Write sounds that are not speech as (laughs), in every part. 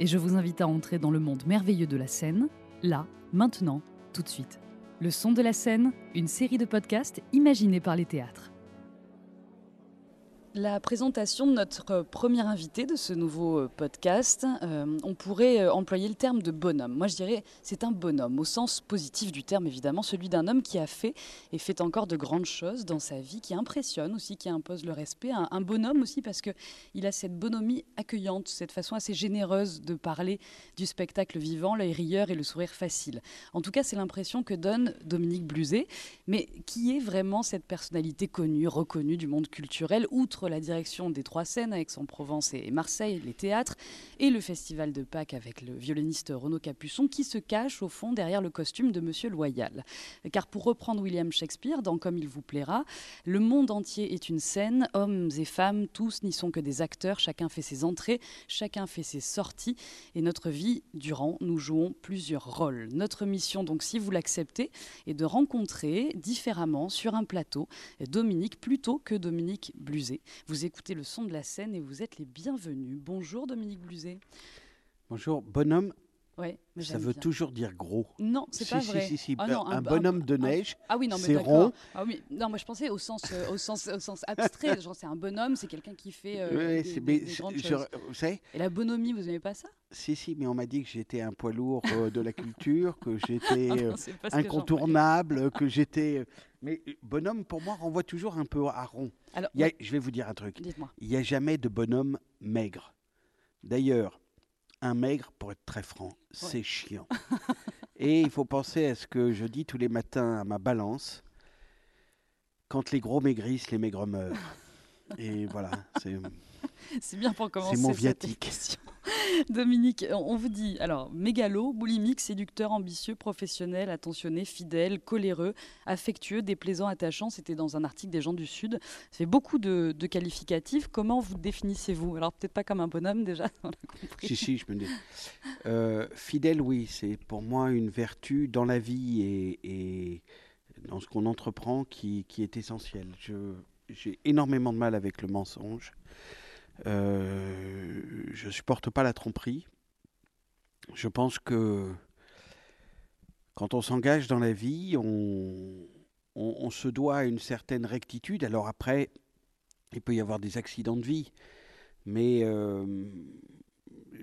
et je vous invite à entrer dans le monde merveilleux de la scène, là, maintenant, tout de suite. Le son de la scène, une série de podcasts imaginés par les théâtres la présentation de notre premier invité de ce nouveau euh, podcast, euh, on pourrait euh, employer le terme de bonhomme. Moi, je dirais c'est un bonhomme, au sens positif du terme, évidemment, celui d'un homme qui a fait et fait encore de grandes choses dans sa vie, qui impressionne aussi, qui impose le respect. Un, bonhomme aussi parce qu'il a cette bonhomie accueillante, cette façon assez généreuse de parler du spectacle vivant, l'œil rieur et le sourire facile. En tout cas, c'est l'impression que donne Dominique Bluzet. Mais qui est vraiment cette personnalité connue, reconnue du monde culturel, outre la direction des trois scènes à Aix-en-Provence et Marseille, les théâtres, et le festival de Pâques avec le violoniste Renaud Capuçon qui se cache au fond derrière le costume de Monsieur Loyal. Car pour reprendre William Shakespeare dans Comme il vous plaira, le monde entier est une scène, hommes et femmes, tous n'y sont que des acteurs, chacun fait ses entrées, chacun fait ses sorties, et notre vie durant, nous jouons plusieurs rôles. Notre mission, donc, si vous l'acceptez, est de rencontrer différemment sur un plateau Dominique plutôt que Dominique Bluzet. Vous écoutez le son de la scène et vous êtes les bienvenus. Bonjour Dominique Bluzet. Bonjour, bonhomme. Ouais, ça veut toujours dire gros. Non, c'est pas vrai. Si, si, ah un, bonhomme de neige, ah oui, non, c'est rond. Ah oui, non, moi je pensais au sens, euh, au sens, au sens abstrait. (laughs) genre c'est un bonhomme, c'est quelqu'un qui fait euh, des, des, grandes choses. Vous savez Et la bonhomie, vous n'aimez pas ça? Si, si, mais on m'a dit que j'étais un poids lourd euh, de la culture, que j'étais (laughs) ah incontournable, que j'étais. Mais bonhomme, pour moi, renvoie toujours un peu à rond. Alors, je vais vous dire un truc. Il n'y a jamais de bonhomme maigre. D'ailleurs, un maigre, pour être très franc, c'est chiant. (laughs) Et il faut penser à ce que je dis tous les matins à ma balance. Quand les gros maigrissent, les maigres meurent. (laughs) Et voilà, c'est. (laughs) C'est bien pour commencer. C'est mon viatique. (laughs) Dominique, on vous dit alors mégalo, boulimique, séducteur, ambitieux, professionnel, attentionné, fidèle, coléreux, affectueux, déplaisant, attachant. C'était dans un article des gens du Sud. C'est beaucoup de, qualificatifs. Comment vous définissez-vous? Alors peut-être pas comme un bonhomme déjà. (laughs) On Si si, je me dis. Euh, fidèle, oui, c'est pour moi une vertu dans la vie et, dans ce qu'on entreprend qui, qui est essentielle. J'ai énormément de mal avec le mensonge. Euh, je supporte pas la tromperie. Je pense que quand on s'engage dans la vie, on, se doit à une certaine rectitude. Alors après, il peut y avoir des accidents de vie, mais euh,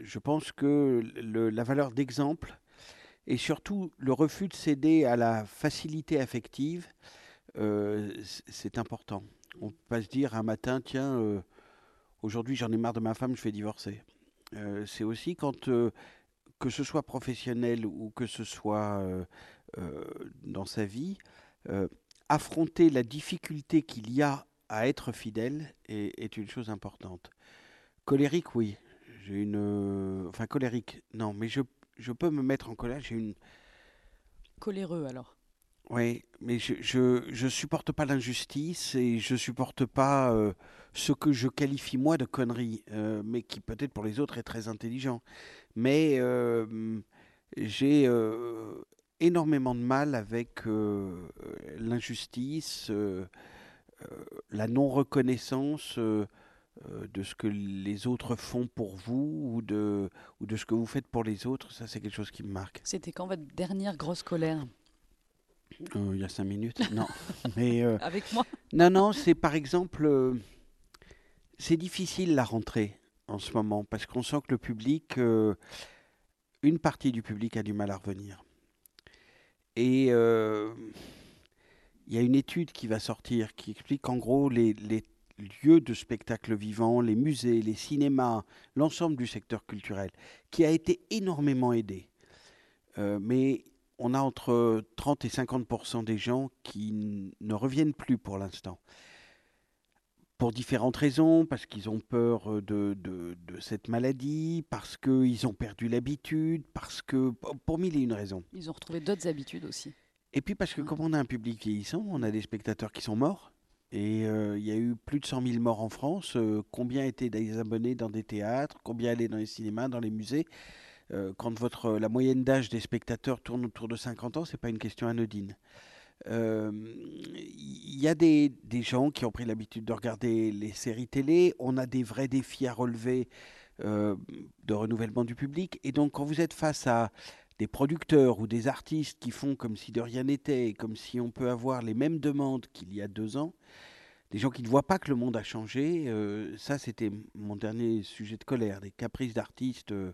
je pense que la valeur d'exemple et surtout le refus de céder à la facilité affective, euh, c'est important. On peut pas se dire un matin, tiens, euh, Aujourd'hui, j'en ai marre de ma femme, je vais divorcer. Euh, c'est aussi quand, euh, que ce soit professionnel ou que ce soit euh, dans sa vie, affronter la difficulté qu'il y a à être fidèle est, une chose importante. Colérique, oui. J'ai une. enfin, colérique, non, mais je, je peux me mettre en colère. J'ai une. Coléreux alors oui, mais je, je, supporte pas l'injustice et je supporte pas euh, ce que je qualifie moi de conneries, euh, mais qui peut-être pour les autres est très intelligent. Mais euh, j'ai énormément de mal avec l'injustice, la non-reconnaissance de ce que les autres font pour vous ou de, ou de ce que vous faites pour les autres. Ça, c'est quelque chose qui me marque. C'était quand votre dernière grosse colère? Euh, il y a cinq minutes (laughs) Non. Mais, euh, Avec moi Non, non, c'est par exemple. Euh, c'est difficile la rentrée en ce moment parce qu'on sent que le public. une partie du public a du mal à revenir. Et il y a une étude qui va sortir qui explique qu'en gros, les, les lieux de spectacle vivant, les musées, les cinémas, l'ensemble du secteur culturel, qui a été énormément aidé. Euh, mais on a entre 30 et 50% des gens qui ne reviennent plus pour l'instant. Pour différentes raisons, parce qu'ils ont peur de, de, de cette maladie, parce qu'ils ont perdu l'habitude, parce que. pour mille et une raisons. Ils ont retrouvé d'autres habitudes aussi. Et puis parce que comme on a un public vieillissant, on a des spectateurs qui sont morts. Et euh, il y a eu plus de 100 000 morts en France. Euh, combien étaient des abonnés dans des théâtres Combien allaient dans les cinémas, dans les musées euh, Quand votre, la moyenne d'âge des spectateurs tourne autour de 50 ans, ce n'est pas une question anodine. Il y a des, des, gens qui ont pris l'habitude de regarder les séries télé. On a des vrais défis à relever de renouvellement du public. Et donc, quand vous êtes face à des producteurs ou des artistes qui font comme si de rien n'était, comme si on peut avoir les mêmes demandes qu'il y a deux ans, des gens qui ne voient pas que le monde a changé, euh, ça c'était mon dernier sujet de colère, des caprices d'artistes. Euh,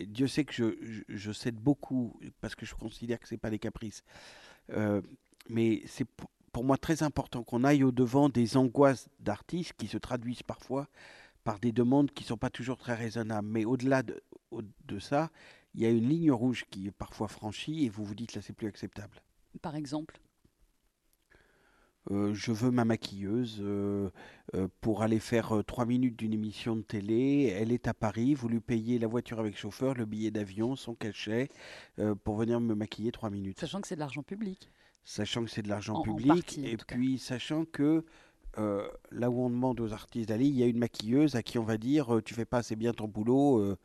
Dieu sait que je, je, cède beaucoup parce que je considère que ce n'est pas des caprices. Euh, mais c'est pour moi très important qu'on aille au-devant des angoisses d'artistes qui se traduisent parfois par des demandes qui ne sont pas toujours très raisonnables. Mais au-delà de, de ça, il y a une ligne rouge qui est parfois franchie et vous vous dites là c'est plus acceptable. Par exemple? Euh, je veux ma maquilleuse euh, pour aller faire trois minutes d'une émission de télé. Elle est à Paris. Vous lui payez la voiture avec chauffeur, le billet d'avion, son cachet pour venir me maquiller trois minutes. Sachant que c'est de l'argent public. Sachant que c'est de l'argent public. et puis sachant que là où on demande aux artistes d'aller, il y a une maquilleuse à qui on va dire tu fais pas assez bien ton boulot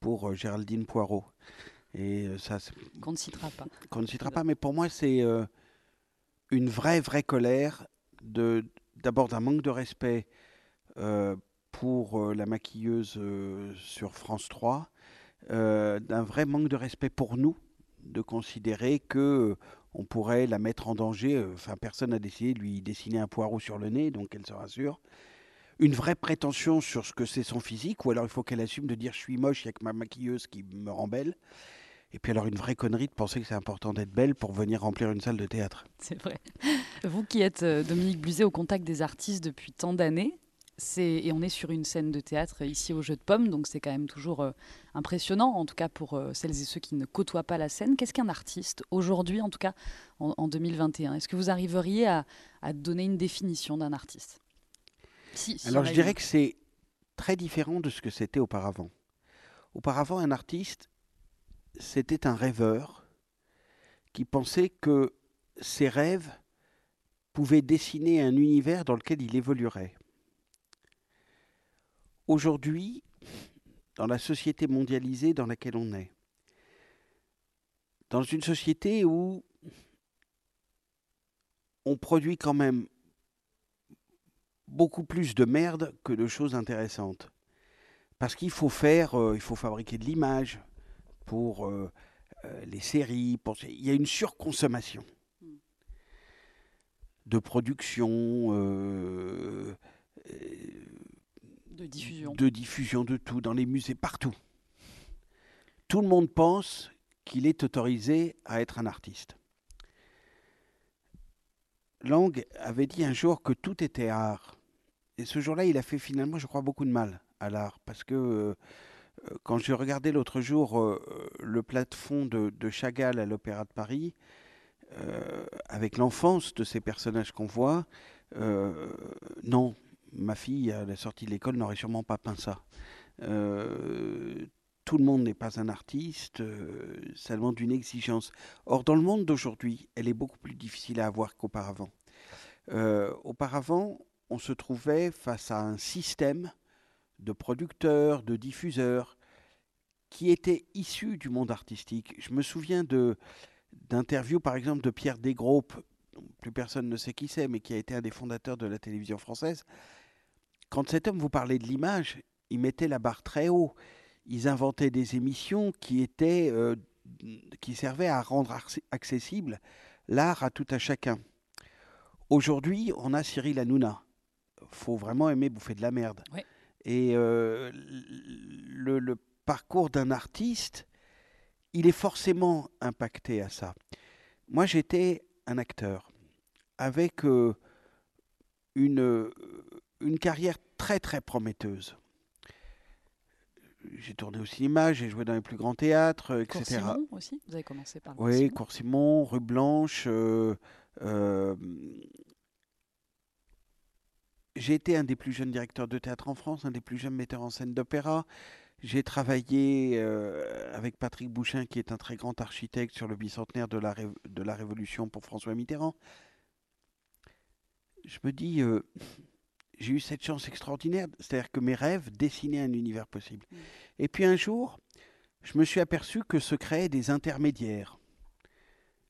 pour Géraldine Poirot. Et ça, qu'on ne citera pas. Qu'on ne citera pas, mais pour moi c'est une vraie, vraie colère, de, d'abord d'un manque de respect euh, pour euh, la maquilleuse euh, sur France 3, d'un vrai manque de respect pour nous, de considérer que on pourrait la mettre en danger. Enfin, personne n'a décidé de lui dessiner un poireau sur le nez, donc elle se rassure. Une vraie prétention sur ce que c'est son physique, ou alors il faut qu'elle assume de dire je suis moche, il n'y a que ma maquilleuse qui me rend belle. Et puis alors une vraie connerie de penser que c'est important d'être belle pour venir remplir une salle de théâtre. (laughs) C'est vrai. Vous qui êtes euh, Dominique Buzet au contact des artistes depuis tant d'années, et on est sur une scène de théâtre ici au Jeu de Pommes, donc c'est quand même toujours euh, impressionnant, en tout cas pour euh, celles et ceux qui ne côtoient pas la scène. Qu'est-ce qu'un artiste aujourd'hui, en tout cas en, 2021 Est-ce que vous arriveriez à, donner une définition d'un artiste? Alors je dirais que c'est très différent de ce que c'était auparavant. Auparavant, un artiste, c'était un rêveur qui pensait que ses rêves pouvaient dessiner un univers dans lequel il évoluerait. Aujourd'hui, dans la société mondialisée dans laquelle on est, dans une société où on produit quand même beaucoup plus de merde que de choses intéressantes. Parce qu'il faut faire, euh, il faut fabriquer de l'image, pour euh, euh, les séries. Pour... Il y a une surconsommation de production, euh, de diffusion. De diffusion de tout, dans les musées, partout. Tout le monde pense qu'il est autorisé à être un artiste. Lang avait dit un jour que tout était art. Et ce jour-là, il a fait finalement, je crois, beaucoup de mal à l'art. Parce que euh, quand j'ai regardé l'autre jour euh, le plafond de, de, Chagall à l'Opéra de Paris, euh, avec l'enfance de ces personnages qu'on voit, non, ma fille à la sortie de l'école n'aurait sûrement pas peint ça. tout le monde n'est pas un artiste, ça demande une exigence. Or, dans le monde d'aujourd'hui, elle est beaucoup plus difficile à avoir qu'auparavant. auparavant, on se trouvait face à un système de producteurs, de diffuseurs, qui étaient issus du monde artistique. Je me souviens d'interviews, par exemple, de Pierre Desgroupes, plus personne ne sait qui c'est, mais qui a été un des fondateurs de la télévision française. Quand cet homme vous parlait de l'image, il mettait la barre très haut. Ils inventaient des émissions qui étaient euh, qui servaient à rendre accessible l'art à tout à chacun. Aujourd'hui, on a Cyril Hanouna. Faut vraiment aimer bouffer de la merde. Et euh, le, parcours d'un artiste, il est forcément impacté à ça. Moi, j'étais un acteur. avec une, une carrière très très prometteuse. J'ai tourné au cinéma, j'ai joué dans les plus grands théâtres, etc. Cours aussi, vous avez commencé par Oui, Cours-Simon, Rue Blanche. J'ai été un des plus jeunes directeurs de théâtre en France, un des plus jeunes metteurs en scène d'opéra. J'ai travaillé euh, avec Patrick Bouchin, qui est un très grand architecte sur le bicentenaire de la, de la Révolution pour François Mitterrand. Je me dis, euh, j'ai eu cette chance extraordinaire, c'est-à-dire que mes rêves dessinaient un univers possible. Mm. Et puis un jour, je me suis aperçu que se créaient des intermédiaires,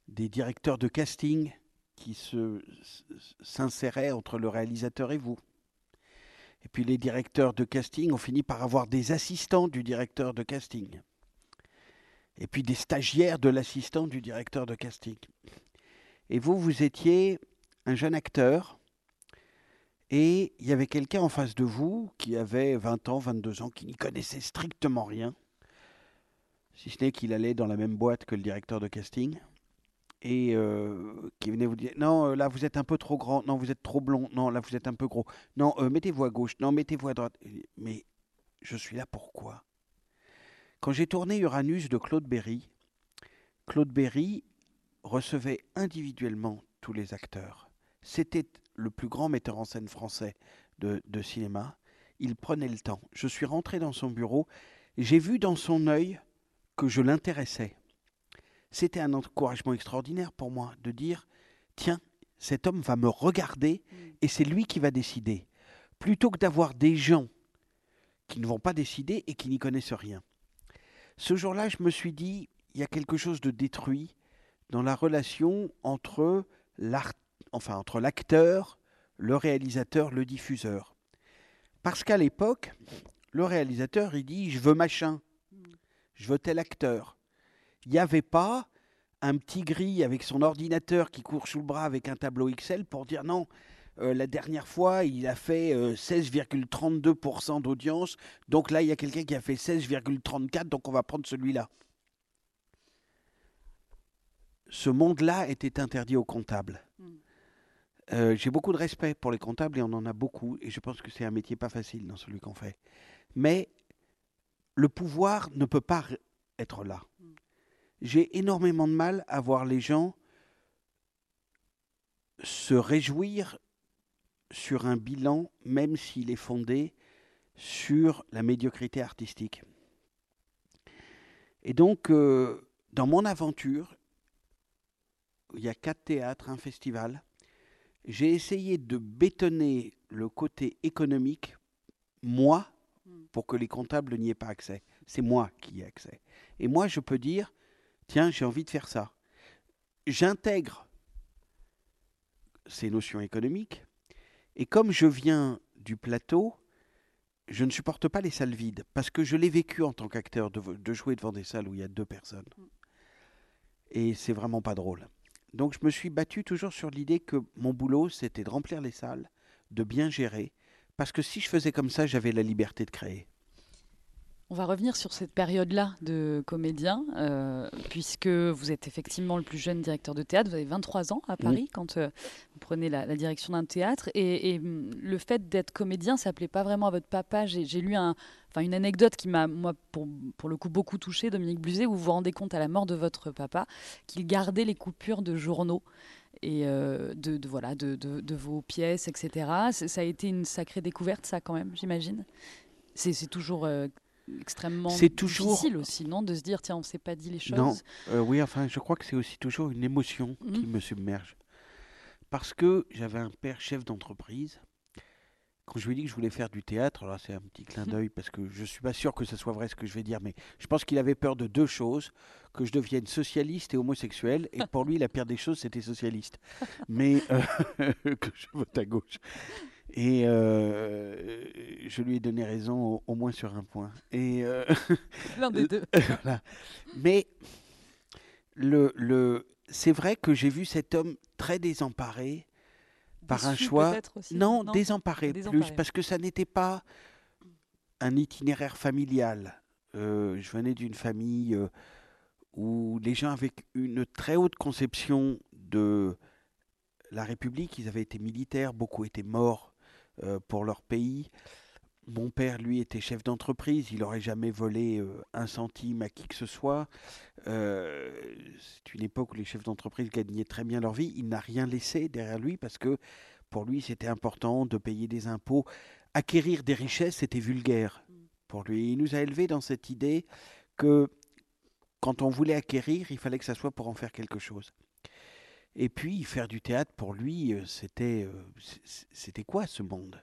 des directeurs de casting qui s'inséraient entre le réalisateur et vous. Et puis les directeurs de casting ont fini par avoir des assistants du directeur de casting. Et puis des stagiaires de l'assistant du directeur de casting. Et vous, vous étiez un jeune acteur. Et il y avait quelqu'un en face de vous qui avait 20 ans, 22 ans, qui n'y connaissait strictement rien. Si ce n'est qu'il allait dans la même boîte que le directeur de casting et euh, qui venait vous dire non euh, là vous êtes un peu trop grand non vous êtes trop blond non là vous êtes un peu gros non euh, mettez-vous à gauche non mettez-vous à droite. Mais je suis là pourquoi quand j'ai tourné Uranus de Claude Berry Claude Berry recevait individuellement tous les acteurs. C'était le plus grand metteur en scène français de, de cinéma. Il prenait le temps. Je suis rentré dans son bureau j'ai vu dans son œil que je l'intéressais c'était un encouragement extraordinaire pour moi de dire, tiens, cet homme va me regarder mm. et c'est lui qui va décider. Plutôt que d'avoir des gens qui ne vont pas décider et qui n'y connaissent rien. Ce jour-là, je me suis dit, il y a quelque chose de détruit dans la relation entre enfin entre l'acteur, le réalisateur, le diffuseur. Parce qu'à l'époque, le réalisateur, il dit, je veux machin, mm. je veux tel acteur il n'y avait pas un petit gris avec son ordinateur qui court sous le bras avec un tableau Excel pour dire non, euh, la dernière fois, il a fait 16,32% euh, d'audience. Donc là, il y a quelqu'un qui a fait 16,34%, donc on va prendre celui-là. Ce monde-là était interdit aux comptables. Hmm. Euh, j'ai beaucoup de respect pour les comptables et on en a beaucoup. Et je pense que c'est un métier pas facile dans celui qu'on fait. Mais le pouvoir ne peut pas être là. Hmm j'ai énormément de mal à voir les gens se réjouir sur un bilan, même s'il est fondé sur la médiocrité artistique. Et donc, euh, dans mon aventure, il y a quatre théâtres, un festival, j'ai essayé de bétonner le côté économique, moi, hmm. pour que les comptables n'y aient pas accès. C'est moi qui y ai accès. Et moi, je peux dire, tiens, j'ai envie de faire ça. J'intègre ces notions économiques, et comme je viens du plateau, je ne supporte pas les salles vides, parce que je l'ai vécu en tant qu'acteur de, jouer devant des salles où il y a deux personnes. Et c'est vraiment pas drôle. Donc je me suis battu toujours sur l'idée que mon boulot, c'était de remplir les salles, de bien gérer, parce que si je faisais comme ça, j'avais la liberté de créer. On va revenir sur cette période-là de comédien, euh, puisque vous êtes effectivement le plus jeune directeur de théâtre. Vous avez 23 ans à Paris quand euh, vous prenez la, direction d'un théâtre. Et, hum, le fait d'être comédien, ça ne plaît pas vraiment à votre papa. J'ai lu un, une anecdote qui m'a, moi, pour, pour, le coup, beaucoup touché, Dominique Bluzet, où vous vous rendez compte à la mort de votre papa qu'il gardait les coupures de journaux et euh, de, voilà, de, de, vos pièces, etc. Ça a été une sacrée découverte, ça, quand même, j'imagine? C'est toujours extrêmement difficile aussi, non De se dire, tiens, on ne s'est pas dit les choses. Non, euh, oui, enfin, je crois que c'est aussi toujours une émotion qui mmh. me submerge. Parce que j'avais un père chef d'entreprise. Quand je lui ai dit que je voulais faire du théâtre, alors c'est un petit clin d'œil parce que je ne suis pas sûr que ce soit vrai ce que je vais dire, mais je pense qu'il avait peur de deux choses que je devienne socialiste et homosexuel. Et pour lui, la pire des choses, c'était socialiste. (laughs) Mais euh, (laughs) que je vote à gauche. Et euh, je lui ai donné raison au, moins sur un point. Et euh, (laughs) L'un des deux. (laughs) Mais le, le, c'est vrai que j'ai vu cet homme très désemparé par un choix. Non, désemparé, plus, parce que ça n'était pas un itinéraire familial. Euh, je venais d'une famille où les gens avaient une très haute conception de la République, ils avaient été militaires, beaucoup étaient morts pour leur pays. Mon père, lui, était chef d'entreprise. Il n'aurait jamais volé euh, un centime à qui que ce soit. Euh, c'est une époque où les chefs d'entreprise gagnaient très bien leur vie. Il n'a rien laissé derrière lui parce que pour lui, c'était important de payer des impôts. Acquérir des richesses, c'était vulgaire pour lui. Il nous a élevés dans cette idée que quand on voulait acquérir, il fallait que ça soit pour en faire quelque chose. Et puis, faire du théâtre, pour lui, euh, c'était, c'était quoi ce monde?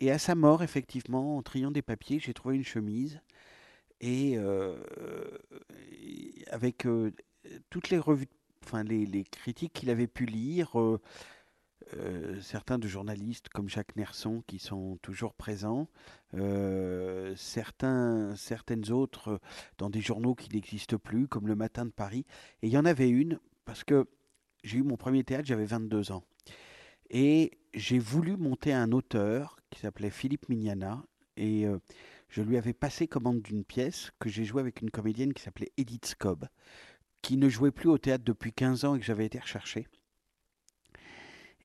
Et à sa mort, effectivement, en triant des papiers, j'ai trouvé une chemise. Et euh, avec euh, toutes les revues, enfin les, critiques qu'il avait pu lire, euh, certains de journalistes comme Jacques Nerson qui sont toujours présents, certains, certaines autres dans des journaux qui n'existent plus, comme Le Matin de Paris. Et il y en avait une, parce que j'ai eu mon premier théâtre, j'avais 22 ans. Et j'ai voulu monter un auteur qui s'appelait Philippe Mignana. Et euh, je lui avais passé commande d'une pièce que j'ai jouée avec une comédienne qui s'appelait Edith Scobb, qui ne jouait plus au théâtre depuis 15 ans et que j'avais été rechercher.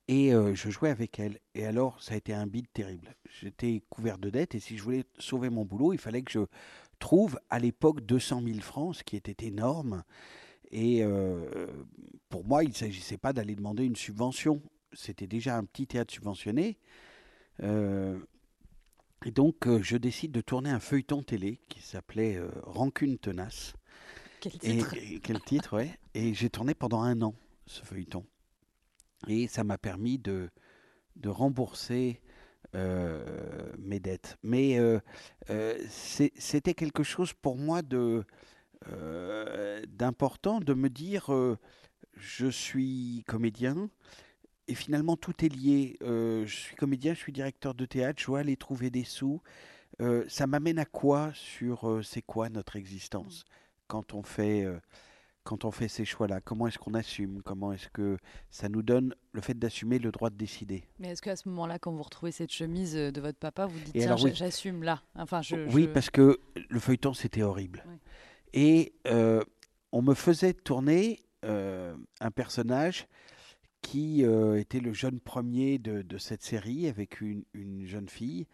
Et euh, je jouais avec elle. Et alors, ça a été un bide terrible. J'étais couvert de dettes et si je voulais sauver mon boulot, il fallait que je trouve à l'époque 200 000 francs, ce qui était énorme. Et euh, pour moi, il ne s'agissait pas d'aller demander une subvention c'était déjà un petit théâtre subventionné. Euh, et donc, euh, je décide de tourner un feuilleton télé qui s'appelait Rancune tenace. Quel titre? et, Quel titre, ouais. Et j'ai tourné pendant un an ce feuilleton. Et ça m'a permis de, de rembourser mes dettes. Mais c'était quelque chose pour moi de d'important de me dire je suis comédien, et finalement, tout est lié. Euh, je suis comédien, je suis directeur de théâtre, je dois aller trouver des sous. Euh, ça m'amène à quoi sur euh, c'est quoi notre existence quand on fait quand on fait ces choix-là? Comment est-ce qu'on assume? Comment est-ce que ça nous donne le fait d'assumer le droit de décider? Mais est-ce qu'à ce, moment-là, quand vous retrouvez cette chemise de votre papa, vous dites tiens, j'assume là enfin, je, Oui, parce que le feuilleton c'était horrible. Et on me faisait tourner un personnage qui euh, était le jeune premier de, cette série avec une, jeune fille.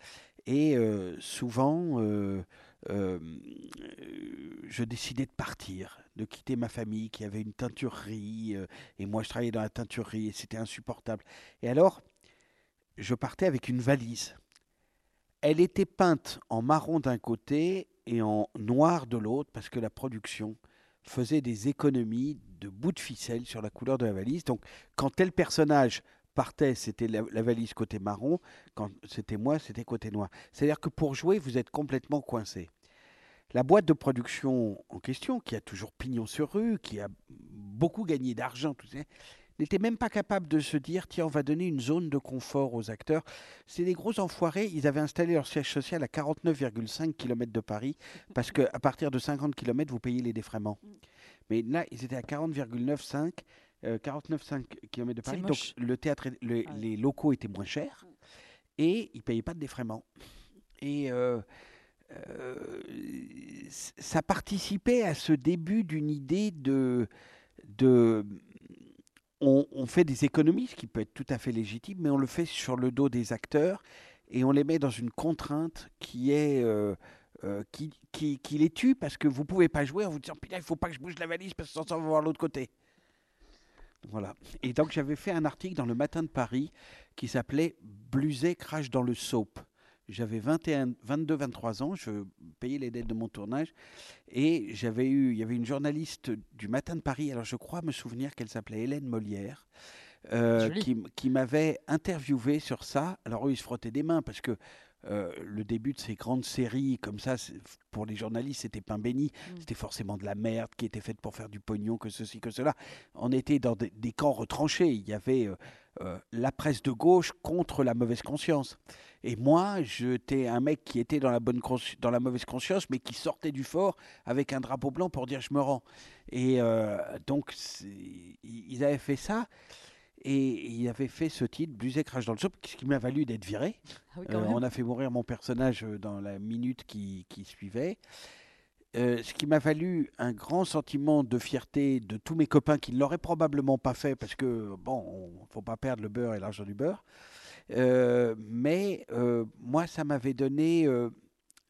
Et euh, souvent, euh, je décidais de partir, de quitter ma famille qui avait une teinturerie. et moi, je travaillais dans la teinturerie et c'était insupportable. Et alors, je partais avec une valise. Elle était peinte en marron d'un côté et en noir de l'autre parce que la production faisait des économies de bouts de ficelle sur la couleur de la valise. Donc, quand tel personnage partait, c'était la, valise côté marron. Quand c'était moi, c'était côté noir. C'est-à-dire que pour jouer, vous êtes complètement coincé. La boîte de production en question, qui a toujours pignon sur rue, qui a beaucoup gagné d'argent, tout ça, n'était même pas capable de se dire tiens, on va donner une zone de confort aux acteurs. C'est des gros enfoirés. Ils avaient installé leur siège social à 49,5 km de Paris parce qu'à partir de 50 km, vous payez les défraiements. Mais là, ils étaient à 40,95 49,5 km de Paris. Donc le théâtre, les locaux étaient moins chers et ils ne payaient pas de défraiement. Et euh, euh, ça participait à ce début d'une idée de, de on, fait des économies, ce qui peut être tout à fait légitime, mais on le fait sur le dos des acteurs et on les met dans une contrainte qui est euh, euh, qui, qui, les tue parce que vous pouvez pas jouer en vous disant putain il faut pas que je bouge la valise parce que ça va voir l'autre côté. Voilà. Et donc j'avais fait un article dans le Matin de Paris qui s'appelait Bluset crache dans le soap. J'avais 21, 22, 23 ans, payais les dettes de mon tournage et j'avais eu, il y avait une journaliste du Matin de Paris, alors je crois me souvenir qu'elle s'appelait Hélène Molière, euh, qui, qui m'avait interviewé sur ça. Alors eux, ils se frottaient des mains parce que euh, le début de ces grandes séries comme ça, pour les journalistes, c'était pain béni. Mm. C'était forcément de la merde qui était faite pour faire du pognon, que ceci, que cela. On était dans des, camps retranchés. Il y avait euh, euh, la presse de gauche contre la mauvaise conscience. Et moi, j'étais un mec qui était dans la, bonne dans la mauvaise conscience, mais qui sortait du fort avec un drapeau blanc pour dire je me rends. Et donc, ils avaient fait ça. Et il avait fait ce titre, Bluset crache dans le soupe, ce qui m'a valu d'être viré. Ah euh, on a fait mourir mon personnage euh, dans la minute qui, suivait. euh, ce qui m'a valu un grand sentiment de fierté de tous mes copains qui ne l'auraient probablement pas fait parce que, bon, il ne faut pas perdre le beurre et l'argent du beurre. Euh, mais moi, ça m'avait donné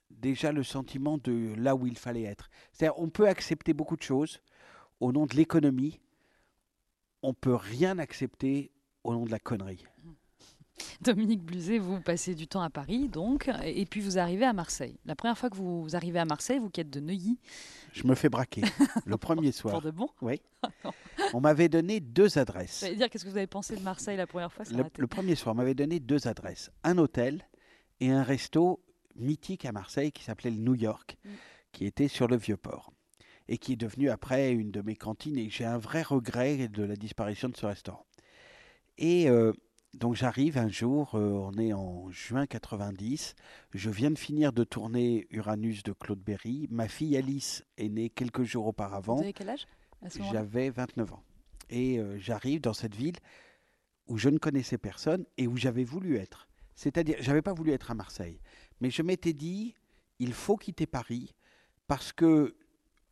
déjà le sentiment de là où il fallait être. C'est-à-dire, on peut accepter beaucoup de choses au nom de l'économie, on peut rien accepter au nom de la connerie. (laughs) Dominique Bluzet, vous passez du temps à Paris, donc, et puis vous arrivez à Marseille. La première fois que vous arrivez à Marseille, vous qui êtes de Neuilly. Je me fais braquer (laughs) le premier soir. Pour de bon Oui. (laughs) on m'avait donné deux adresses. dire qu'est-ce que vous avez pensé de Marseille la première fois le, premier soir, on m'avait donné deux adresses un hôtel et un resto mythique à Marseille qui s'appelait le New York, mm. qui était sur le Vieux-Port et qui est devenu après une de mes cantines. Et j'ai un vrai regret de la disparition de ce restaurant. Et euh, donc j'arrive un jour, euh, on est en juin 90, je viens de finir de tourner Uranus de Claude Berry. Ma fille Alice est née quelques jours auparavant. Vous avez quel âge J'avais 29 ans. Et euh, j'arrive dans cette ville où je ne connaissais personne et où j'avais voulu être. C'est-à-dire, j'avais pas voulu être à Marseille, mais je m'étais dit, il faut quitter Paris parce que,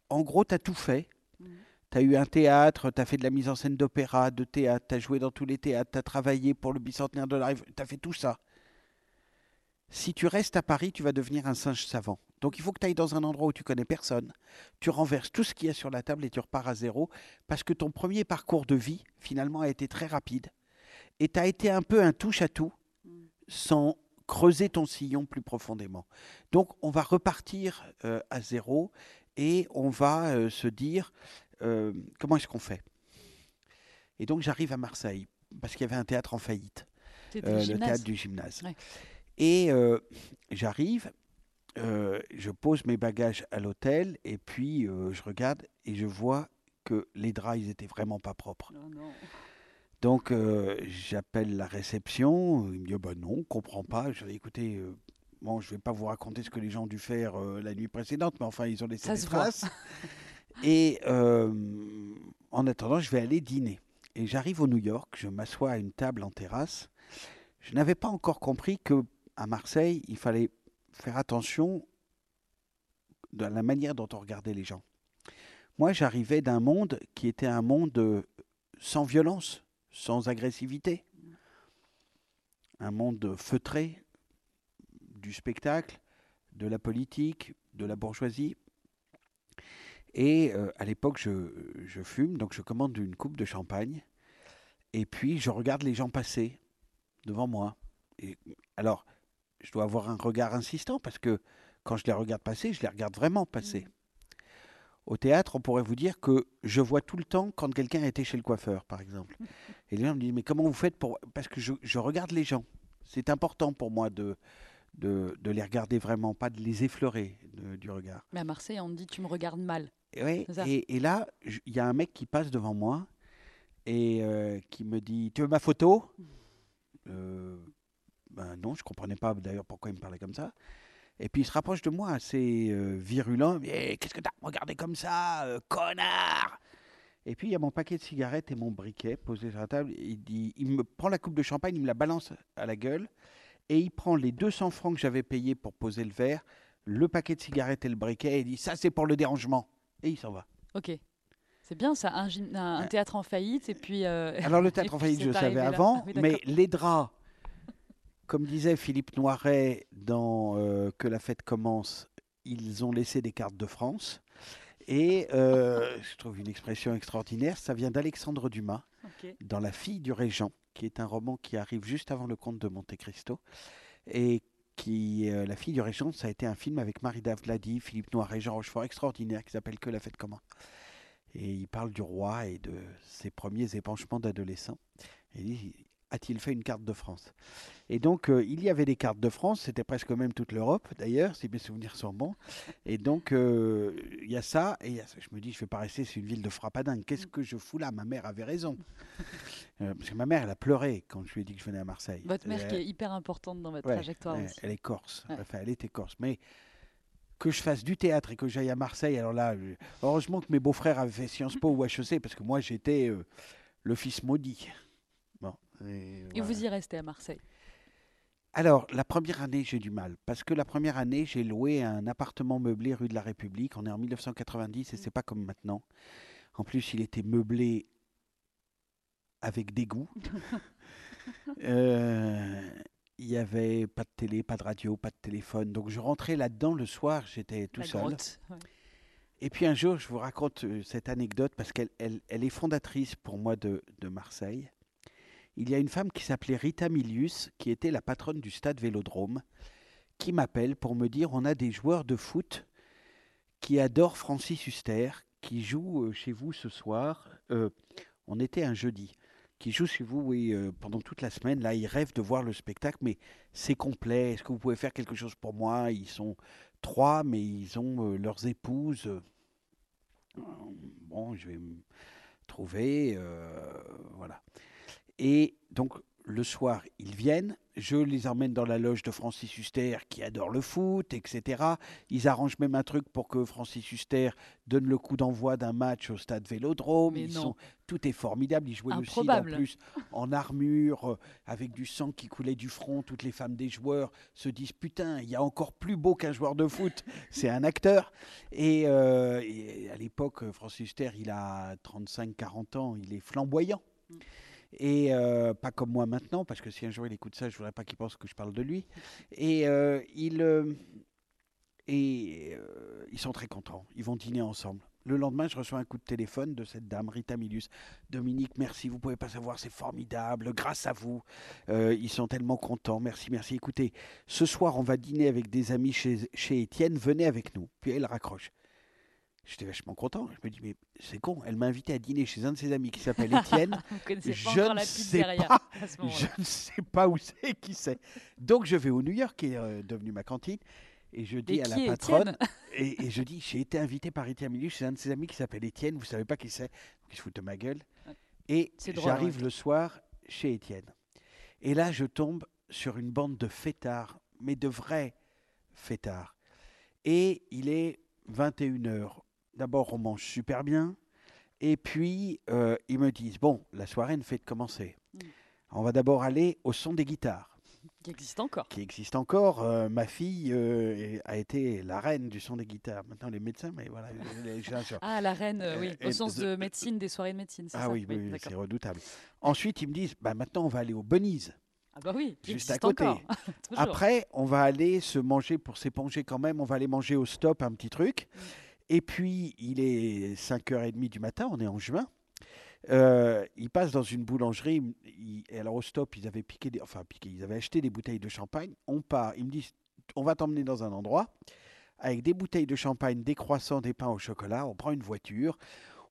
en gros, tu as tout fait. Mmh. Tu as eu un théâtre, tu as fait de la mise en scène d'opéra, de théâtre, tu as joué dans tous les théâtres, tu as travaillé pour le bicentenaire de la Révolution, tu as fait tout ça. Si tu restes à Paris, tu vas devenir un singe savant. Donc il faut que tu ailles dans un endroit où tu connais personne, tu renverses tout ce qu'il y a sur la table et tu repars à zéro, parce que ton premier parcours de vie, finalement, a été très rapide. Et tu as été un peu un touche-à-tout, sans creuser ton sillon plus profondément. Donc on va repartir euh, à zéro et on va euh, se dire, euh, comment est-ce qu'on fait? Et donc j'arrive à Marseille, parce qu'il y avait un théâtre en faillite, euh, le théâtre du gymnase. Et j'arrive, je pose mes bagages à l'hôtel, et puis je regarde et je vois que les draps, ils étaient vraiment pas propres. Donc j'appelle la réception, il me dit bah non, on comprend pas. Je dis écoutez, bon, je vais pas vous raconter ce que les gens ont dû faire la nuit précédente, mais enfin ils ont laissé des traces. Et euh, en attendant, je vais aller dîner. Et j'arrive au New York, je m'assois à une table en terrasse. Je n'avais pas encore compris que à Marseille, il fallait faire attention de la manière dont on regardait les gens. Moi, j'arrivais d'un monde qui était un monde sans violence, sans agressivité. Un monde feutré du spectacle, de la politique, de la bourgeoisie. Et euh, à l'époque, je, fume, donc je commande une coupe de champagne. Et puis, je regarde les gens passer devant moi. Et, alors, je dois avoir un regard insistant parce que quand je les regarde passer, je les regarde vraiment passer. Mmh. Au théâtre, on pourrait vous dire que je vois tout le temps quand quelqu'un a été chez le coiffeur, par exemple. (laughs) Et les gens me disent, mais comment vous faites pour... Parce que je, regarde les gens. C'est important pour moi de, de, les regarder vraiment, pas de les effleurer du regard. Mais à Marseille, on me dit, tu me regardes mal. Et, là, il y a un mec qui passe devant moi et euh, qui me dit Tu veux ma photo? Euh, ben Non, je ne comprenais pas d'ailleurs pourquoi il me parlait comme ça. Et puis il se rapproche de moi assez euh, virulent. Eh, qu'est-ce que tu as regardé comme ça, connard Et puis il y a mon paquet de cigarettes et mon briquet posé sur la table. Il, dit, il me prend la coupe de champagne, il me la balance à la gueule et il prend les 200 francs que j'avais payés pour poser le verre, le paquet de cigarettes et le briquet et il dit Ça, c'est pour le dérangement et il s'en va. Ok. C'est bien ça, un, un, théâtre en faillite et puis. Euh, Alors le (laughs) théâtre en faillite, je le savais avant, mais les draps, comme disait Philippe Noiret dans euh, Que la fête commence, ils ont laissé des cartes de France. Et euh, je trouve une expression extraordinaire, ça vient d'Alexandre Dumas, dans La fille du régent, qui est un roman qui arrive juste avant le conte de Monte Cristo, et qui euh, La fille du régent, ça a été un film avec Marie-Dave Vladi, Philippe Noir et Jean Rochefort extraordinaire qui s'appelle Que la fête comment. Et il parle du roi et de ses premiers épanchements d'adolescent. Et a-t-il fait une carte de France? Et donc, euh, il y avait des cartes de France, c'était presque même toute l'Europe, d'ailleurs, si mes souvenirs sont bons. Et donc, euh, il y a ça, et je me dis, je ne vais pas rester, c'est une ville de frappadingue. Qu'est-ce que je fous là? Ma mère avait raison. (laughs) Euh, parce que ma mère, elle a pleuré quand je lui ai dit que je venais à Marseille. Votre mère qui est hyper importante dans votre trajectoire aussi. Elle est corse, enfin, elle était corse. Mais que je fasse du théâtre et que j'aille à Marseille, alors là, heureusement que mes beaux-frères avaient fait Sciences Po ou HEC, parce que moi, j'étais le fils maudit. Et, vous y restez à Marseille Alors, la première année, j'ai du mal. Parce que la première année, j'ai loué un appartement meublé rue de la République. On est en 1990 et c'est pas comme maintenant. En plus, il était meublé avec dégoût. (laughs) Euh, il n'y avait pas de télé, pas de radio, pas de téléphone. Donc je rentrais là-dedans le soir, j'étais tout La seul. grotte, ouais. Et puis un jour, je vous raconte euh, cette anecdote parce qu'elle elle, elle est fondatrice pour moi de, de Marseille. Il y a une femme qui s'appelait Rita Milius, qui était la patronne du stade Vélodrome, qui m'appelle pour me dire on a des joueurs de foot qui adorent Francis Huster, qui joue euh, chez vous ce soir. Euh, on était un jeudi. Qui joue chez vous oui, euh, pendant toute la semaine. Là, ils rêvent de voir le spectacle, mais c'est complet. Est-ce que vous pouvez faire quelque chose pour moi? Ils sont trois, mais ils ont leurs épouses. Bon, je vais me trouver. voilà. Et donc, le soir, ils viennent. Je les emmène dans la loge de Francis Huster, qui adore le foot, etc. Ils arrangent même un truc pour que Francis Huster donne le coup d'envoi d'un match au stade Vélodrome. Ils sont, tout est formidable. Ils jouaient le cid en Improbable. plus, en armure, euh, avec du sang qui coulait du front. Toutes les femmes des joueurs se disent Putain, il y a encore plus beau qu'un joueur de foot. (laughs) C'est un acteur. Et, euh, et à l'époque, Francis Huster, il a 35-40 ans. Il est flamboyant. Mm. Et euh, pas comme moi maintenant, parce que si un jour il écoute ça, je voudrais pas qu'il pense que je parle de lui. Et euh, euh, ils sont très contents. Ils vont dîner ensemble. Le lendemain, je reçois un coup de téléphone de cette dame, Rita Milius. Dominique, merci, vous pouvez pas savoir, c'est formidable, grâce à vous. Ils sont tellement contents, merci, merci. Écoutez, ce soir, on va dîner avec des amis chez, chez Étienne, venez avec nous. Puis elle raccroche. J'étais vachement content. Je me dis, mais c'est con, elle m'a invité à dîner chez un de ses amis qui s'appelle Étienne. (laughs) Je ne sais pas. (laughs) Je ne sais pas où c'est, qui c'est. Donc je vais au New York, qui est euh, devenu ma cantine, et je dis Et à la qui patronne, (laughs) et, et je dis, j'ai été invité par Étienne Milieu chez un de ses amis qui s'appelle Étienne, vous savez pas qui c'est Il se fout de ma gueule. Et j'arrive ouais. le soir chez Étienne. Et là, je tombe sur une bande de fêtards, mais de vrais fêtards. Et il est 21h. D'abord, on mange super bien. Et puis, euh, ils me disent, bon, la soirée ne fait de commencer. Mm. On va d'abord aller au son des guitares Qui existe encore. qui existe encore. Euh, ma fille euh, a été la reine du son des guitares. Maintenant, les médecins, mais voilà. les- (laughs) Ah, la reine, euh, oui, au sens de médecine, des soirées de médecine, Ah ça oui, oui, oui, d'accord. c'est redoutable. Ensuite, ils me disent, bah, maintenant, on va aller au Bunny's. Ah bah oui, qui Juste à côté. (laughs) Après, on va aller se manger, pour s'éponger quand même, on va aller manger au stop un petit truc. Mm. Et puis, il est 5h30 du matin, on est en juin. Euh, ils passent dans une boulangerie. alors, au stop, ils avaient piqué, enfin, piqué, ils avaient acheté des bouteilles de champagne. On part, ils me disent, on va t'emmener dans un endroit avec des bouteilles de champagne, des croissants, des pains au chocolat. On prend une voiture.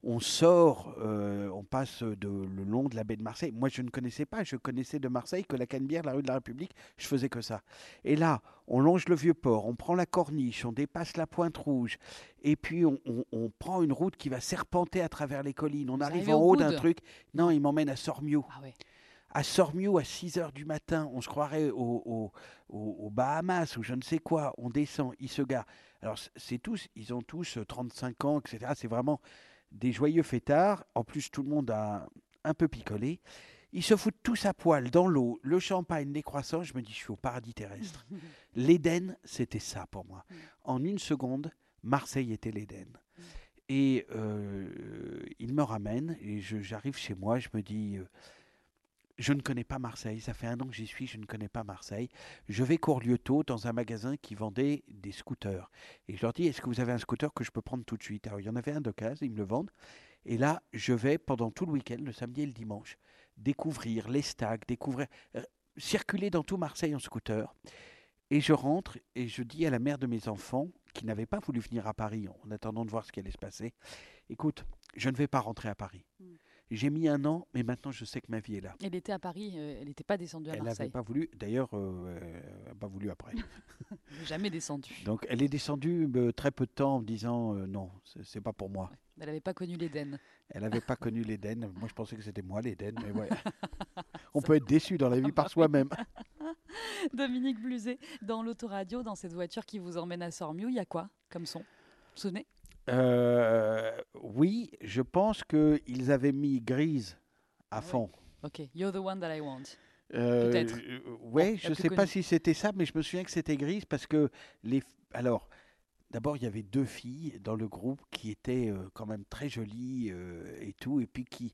On sort, euh, on passe de, le long de la baie de Marseille. Moi, je ne connaissais pas, je connaissais de Marseille que la Canebière, la rue de la République, je faisais que ça. Et là, on longe le vieux port, on prend la corniche, on dépasse la pointe rouge, et puis on, on- on prend une route qui va serpenter à travers les collines. On Vous arrive en au haut d'un truc. Non, il m'emmène à Sormio. Ah ouais. À Sormio, à 6 heures du matin, on se croirait au- au- au- aux Bahamas ou je ne sais quoi. On descend, ils se garent. Alors, c'est tous, ils ont tous euh, 35 ans, etc. C'est vraiment des joyeux fêtards. En plus, tout le monde a un peu picolé. Ils se foutent tous à poil dans l'eau, le champagne, les croissants. Je me dis, je suis au paradis terrestre. (laughs) L'Éden, c'était ça pour moi. En une seconde, Marseille était l'Éden. Et euh, il me ramène et j'arrive chez moi, je me dis, euh, je ne connais pas Marseille, ça fait un an que j'y suis, je ne connais pas Marseille. Je vais Corlieuto dans un magasin qui vendait des scooters. Et je leur dis, est-ce que vous avez un scooter que je peux prendre tout de suite? Alors il y en avait un d'occasion, ils me le vendent. Et là, je vais pendant tout le week-end, le samedi et le dimanche, découvrir les stacks, découvrir, euh, circuler dans tout Marseille en scooter. Et je rentre et je dis à la mère de mes enfants, qui n'avait pas voulu venir à Paris en attendant de voir ce qui allait se passer, écoute, je ne vais pas rentrer à Paris. Mm. J'ai mis un an, mais maintenant je sais que ma vie est là. Elle était à Paris, euh, elle n'était pas descendue à Elle n'avait Marseille. pas voulu, d'ailleurs, euh, elle n'a pas voulu après. (laughs) Elle Jamais descendue. Donc elle est descendue euh, très peu de temps en me disant euh, non, c'est pas pour moi. Elle n'avait pas connu l'Éden. Elle n'avait pas connu l'Éden. Moi je pensais que c'était moi l'Éden, mais ouais. (laughs) On peut être déçu dans la vie par soi-même. (laughs) Dominique Bluzet, dans l'autoradio, dans cette voiture qui vous emmène à Sormiou, il y a quoi comme son? Sonnez Euh, oui, je pense qu'ils avaient mis Grise à Ah ouais. fond. Ok, You're the one that I want. Euh, Peut-être. euh, ouais, la je plus sais pas si c'était ça, mais je me souviens que c'était Grise parce que les. Alors, d'abord, il y avait deux filles dans le groupe qui étaient quand même très jolies et tout, et puis qui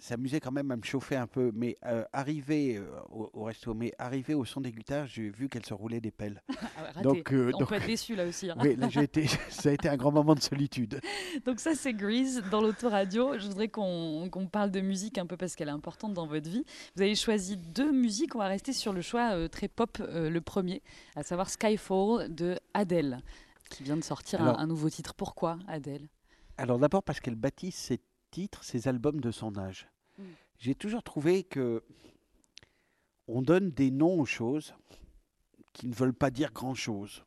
s'amusaient quand même à me chauffer un peu. Mais euh, arrivé euh, au, au resto, mais arrivé au son des guitares, j'ai vu qu'elles se roulaient des pelles. (laughs) Ah. Donc, euh, On donc- peut être déçu là aussi. hein. oui, là, j'ai été, (laughs) ça a été un grand moment de solitude. (laughs) Donc ça, c'est Grease dans l'autoradio. Je voudrais qu'on qu'on parle de musique un peu parce qu'elle est importante dans votre vie. Vous avez choisi deux musiques. On va rester sur le choix euh, très pop, le premier, à savoir Skyfall de Adele, qui vient de sortir un- un, nouveau titre. Pourquoi Adele? Alors d'abord parce qu'elle bâtit ses titres, ses albums de son âge. Mm. J'ai toujours trouvé que on donne des noms aux choses qui ne veulent pas dire grand-chose.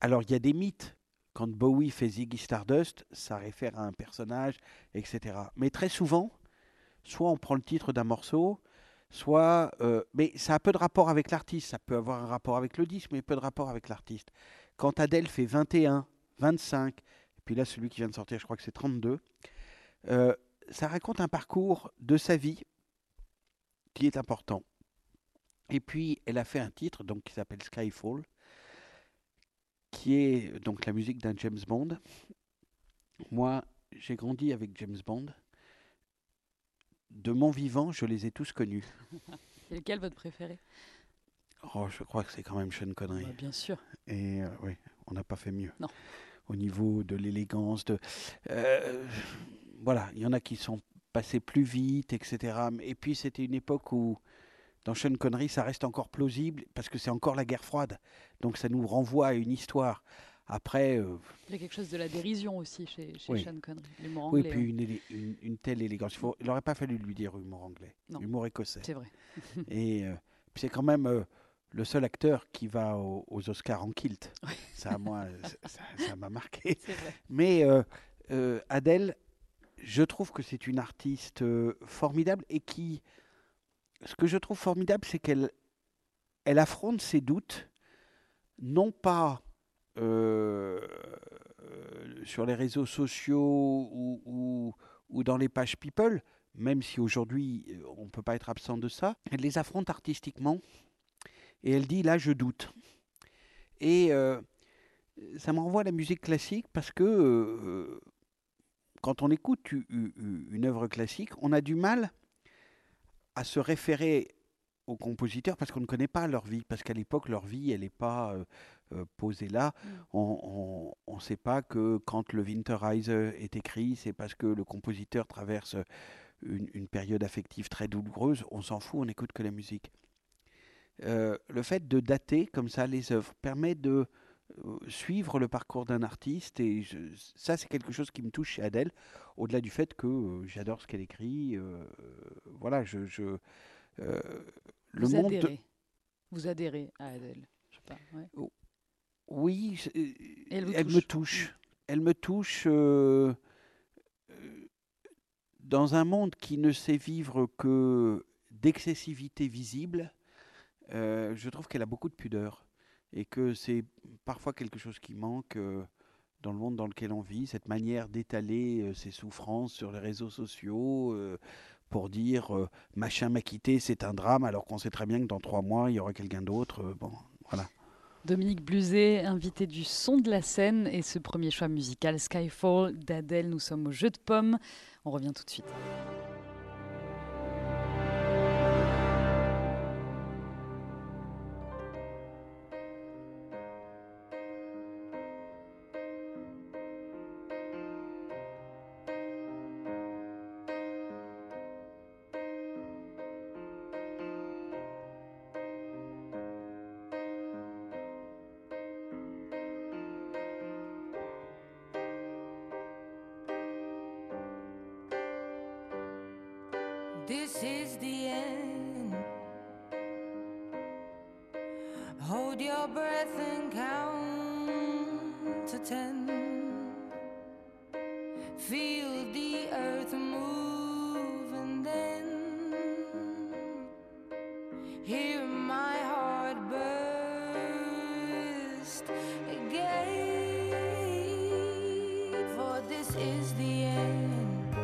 Alors il y a des mythes. Quand Bowie fait Ziggy Stardust, ça réfère à un personnage, etc. Mais très souvent, soit on prend le titre d'un morceau, soit... euh, mais ça a peu de rapport avec l'artiste. Ça peut avoir un rapport avec le disque, mais peu de rapport avec l'artiste. Quand Adele fait 21, 25, et puis là celui qui vient de sortir, je crois que c'est 32, euh, ça raconte un parcours de sa vie qui est important. Et puis elle a fait un titre donc, qui s'appelle Skyfall, qui est donc la musique d'un James Bond. Moi, j'ai grandi avec James Bond. De mon vivant, je les ai tous connus. Et (laughs) lequel votre préféré? Oh, je crois que c'est quand même Sean Connery. Bah, Bien sûr. Et euh, oui, on n'a pas fait mieux. Non. Au niveau de l'élégance, de euh, voilà, il y en a qui sont passés plus vite, etc. Et puis c'était une époque où dans Sean Connery, ça reste encore plausible parce que c'est encore la guerre froide. Donc ça nous renvoie à une histoire. Après, euh, Il y a quelque chose de la dérision aussi chez, chez Oui. Sean Connery, l'humour oui, anglais. puis hein. une, une- une telle élégance. Il faut- il n'aurait pas fallu lui dire humour anglais, Non. humour écossais. C'est vrai. Et euh, c'est quand même euh, le seul acteur qui va au- aux Oscars en kilt. (laughs) Oui. Ça, moi, ça- m'a marqué. (laughs) Mais euh, euh, Adèle, je trouve que c'est une artiste euh, formidable et qui. Ce que je trouve formidable, c'est qu'elle elle affronte ses doutes, non pas euh, sur les réseaux sociaux ou, ou- ou dans les pages People, même si aujourd'hui on ne peut pas être absent de ça. Elle les affronte artistiquement et elle dit là je doute. Et euh, ça me renvoie à la musique classique parce que euh, quand on écoute une œuvre classique, on a du mal à se référer aux compositeurs parce qu'on ne connaît pas leur vie, parce qu'à l'époque, leur vie, elle n'est pas euh, posée là. Mm. On ne sait pas que quand le Winterreise est écrit, c'est parce que le compositeur traverse une, une période affective très douloureuse. On s'en fout, on n'écoute que la musique. Euh, le fait de dater comme ça les œuvres permet de euh, suivre le parcours d'un artiste et je- ça c'est quelque chose qui me touche chez Adèle au-delà du fait que euh, j'adore ce qu'elle écrit euh, voilà je, je, euh, le Vous monde de- adhérez. Vous adhérez à Adele. Je sais pas. ouais. oui je- elle me touche. elle me touche dans un monde qui ne sait vivre que d'excessivité visible euh, je trouve qu'elle a beaucoup de pudeur et que c'est parfois quelque chose qui manque euh, dans le monde dans lequel on vit, cette manière d'étaler euh, ses souffrances sur les réseaux sociaux pour dire machin m'a quitté, c'est un drame, alors qu'on sait très bien que dans trois mois il y aura quelqu'un d'autre. bon, voilà. Dominique Bluzet, invité du son de la scène et ce premier choix musical Skyfall d'Adèle. Nous sommes au jeu de pommes. On revient tout de suite. Hold your breath and count to ten. Feel the earth move and then hear my heart burst again. For this is the end.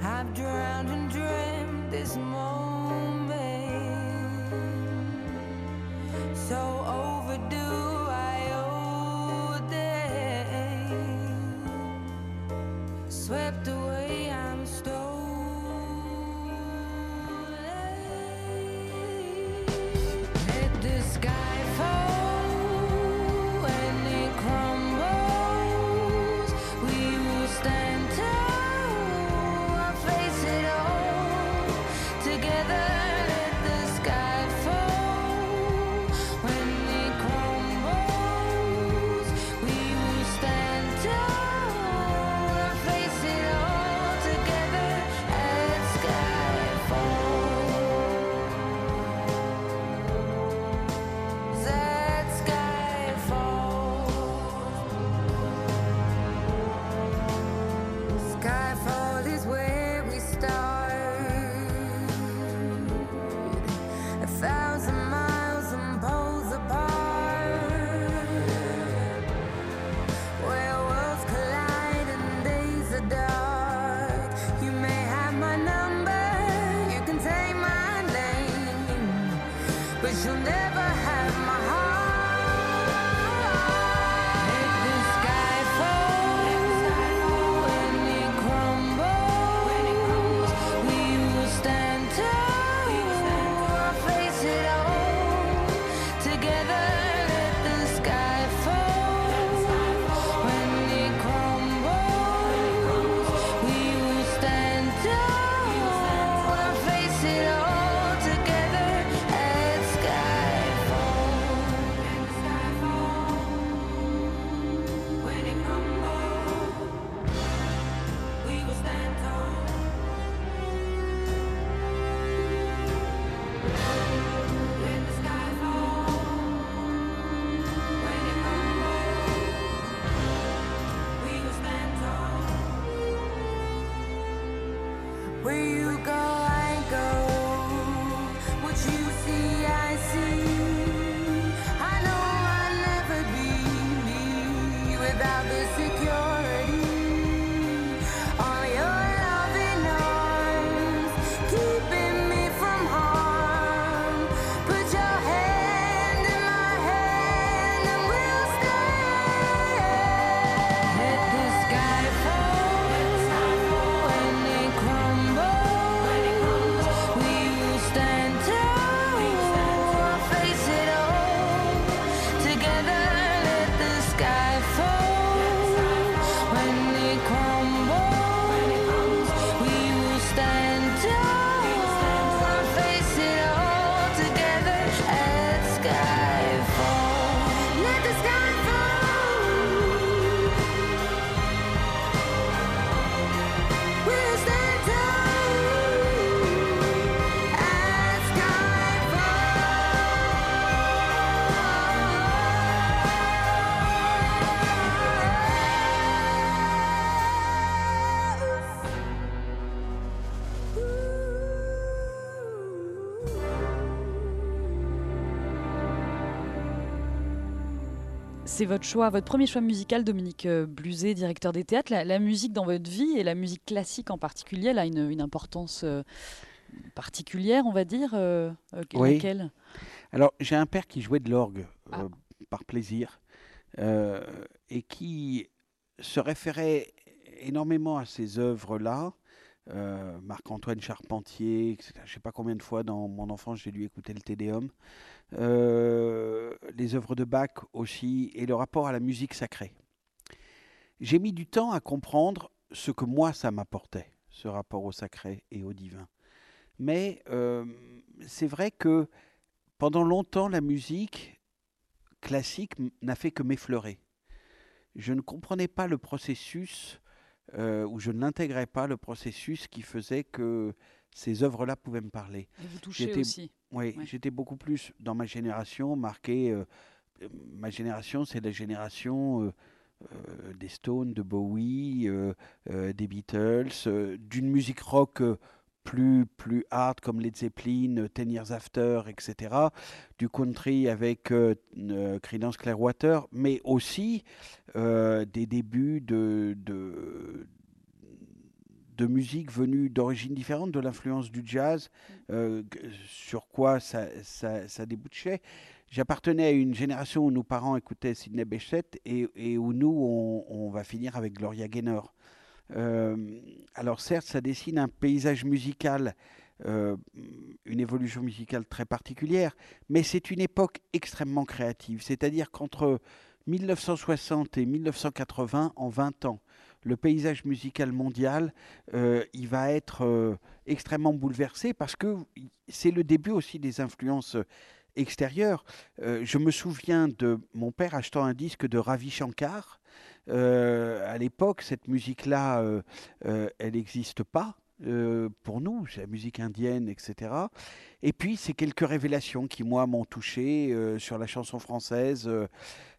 I've drowned C'est votre choix, votre premier choix musical, Dominique euh, Bluzet, directeur des théâtres. La, la musique dans votre vie et la musique classique en particulier, elle a une, une importance euh, particulière, on va dire. euh, euh, Oui. Laquelle? Alors, j'ai un père qui jouait de l'orgue Ah. euh, par plaisir et qui se référait énormément à ces œuvres-là. Euh, Marc-Antoine Charpentier, je ne sais pas combien de fois dans mon enfance j'ai dû écouter le Tédéum. Euh, les œuvres de Bach aussi, et le rapport à la musique sacrée. J'ai mis du temps à comprendre ce que moi ça m'apportait, ce rapport au sacré et au divin. Mais euh, c'est vrai que pendant longtemps, la musique classique n'a fait que m'effleurer. Je ne comprenais pas le processus, euh, ou je n'intégrais pas le processus qui faisait que ces œuvres-là pouvaient me parler. Et vous touchez aussi. Oui, Ouais. j'étais beaucoup plus dans ma génération, marqué. euh, euh, ma génération, c'est la génération euh, des Stones, de Bowie, des Beatles, d'une musique rock plus, plus hard comme Led Zeppelin, euh, Ten Years After, etc. Du country avec euh, euh, Creedence Clearwater, mais aussi euh, des débuts de, de, de musique venue d'origines différentes, de l'influence du jazz, euh, g- sur quoi ça, ça, ça débouchait. J'appartenais à une génération où nos parents écoutaient Sidney Bechet et, et où nous, on, on va finir avec Gloria Gaynor. Euh, alors certes, ça dessine un paysage musical, euh, une évolution musicale très particulière, mais c'est une époque extrêmement créative. C'est-à-dire qu'entre 1960 et 1980, en 20 ans, le paysage musical mondial, euh, il va être euh, extrêmement bouleversé parce que c'est le début aussi des influences extérieures. Je me souviens de mon père achetant un disque de Ravi Shankar. Euh, à l'époque, cette musique-là, euh, euh, elle n'existe pas. euh, pour nous, c'est la musique indienne, etc. Et puis, c'est quelques révélations qui, moi, m'ont touché sur la chanson française.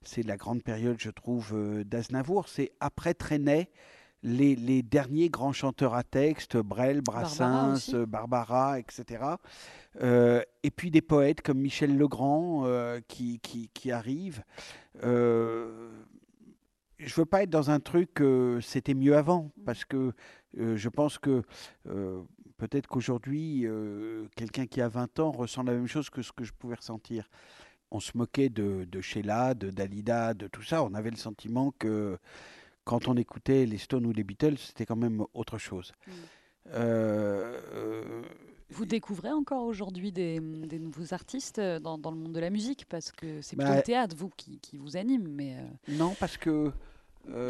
c'est la grande période, je trouve, d'Aznavour. C'est après Trenet, les, les derniers grands chanteurs à texte, Brel, Brassens, Barbara, etc. Euh, et puis des poètes comme Michel Legrand euh, qui, qui, qui arrivent. Euh, je veux pas être dans un truc, euh, c'était mieux avant, parce que euh, je pense que euh, peut-être qu'aujourd'hui, euh, quelqu'un qui a 20 ans ressent la même chose que ce que je pouvais ressentir. On se moquait de, de Sheila, de Dalida, de tout ça. On avait le sentiment que quand on écoutait les Stones ou les Beatles, c'était quand même autre chose. Mm. Euh, euh, Vous découvrez encore aujourd'hui des, des nouveaux artistes euh, dans, dans le monde de la musique parce que c'est plutôt Bah, le théâtre, vous, qui, qui vous anime, mais euh, non, parce que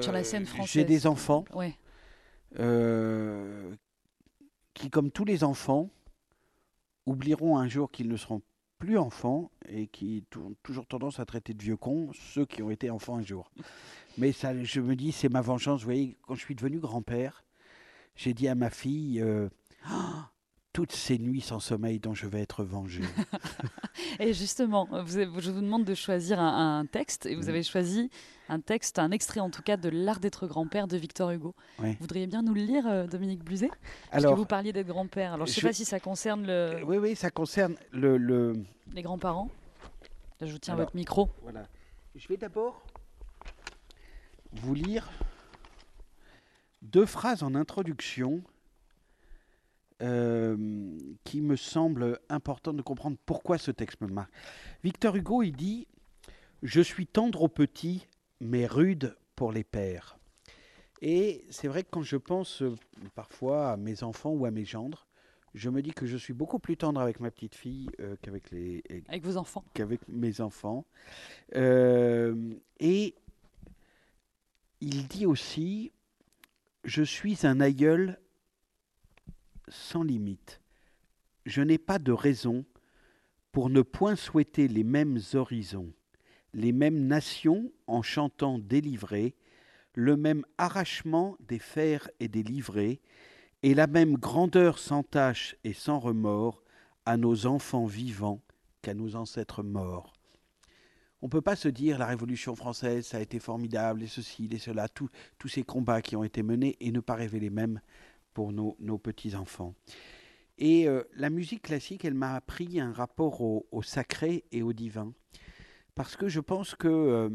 sur la euh, scène française. j'ai des enfants Ouais. euh, qui, comme tous les enfants, oublieront un jour qu'ils ne seront plus enfants et qui ont toujours tendance à traiter de vieux cons ceux qui ont été enfants un jour. Mais ça, je me dis, c'est ma vengeance. Vous voyez, quand je suis devenu grand-père, j'ai dit à ma fille, euh, toutes ces nuits sans sommeil dont je vais être vengé. (laughs) Et justement, vous avez- je vous demande de choisir un, un texte et vous avez choisi un texte, un extrait en tout cas de L'art d'être grand-père de Victor Hugo. Ouais. Vous voudriez bien nous le lire, euh, Dominique Bluzet Parce Alors, que vous parliez d'être grand-père. Alors je ne sais je- pas si ça concerne le- euh, oui, oui, ça concerne le, le, les grands-parents. Là, je vous tiens Alors, votre micro. Voilà. Je vais d'abord vous lire deux phrases en introduction euh, qui me semblent importantes de comprendre pourquoi ce texte me marque. Victor Hugo, il dit Je suis tendre aux petits, mais rude pour les pères. Et c'est vrai que quand je pense euh, parfois à mes enfants ou à mes gendres, je me dis que je suis beaucoup plus tendre avec ma petite fille euh, qu'avec les, Avec vos enfants. qu'avec mes enfants. Euh, et il dit aussi, je suis un aïeul sans limite. Je n'ai pas de raison pour ne point souhaiter les mêmes horizons, les mêmes nations en chantant délivrés, le même arrachement des fers et des livrées, et la même grandeur sans tache et sans remords à nos enfants vivants qu'à nos ancêtres morts. On ne peut pas se dire la Révolution française, ça a été formidable, et ceci, et cela, tous ces combats qui ont été menés, et ne pas rêver les mêmes pour nos, petits-enfants. Et euh, la musique classique, elle m'a appris un rapport au, sacré et au divin, parce que je pense que euh,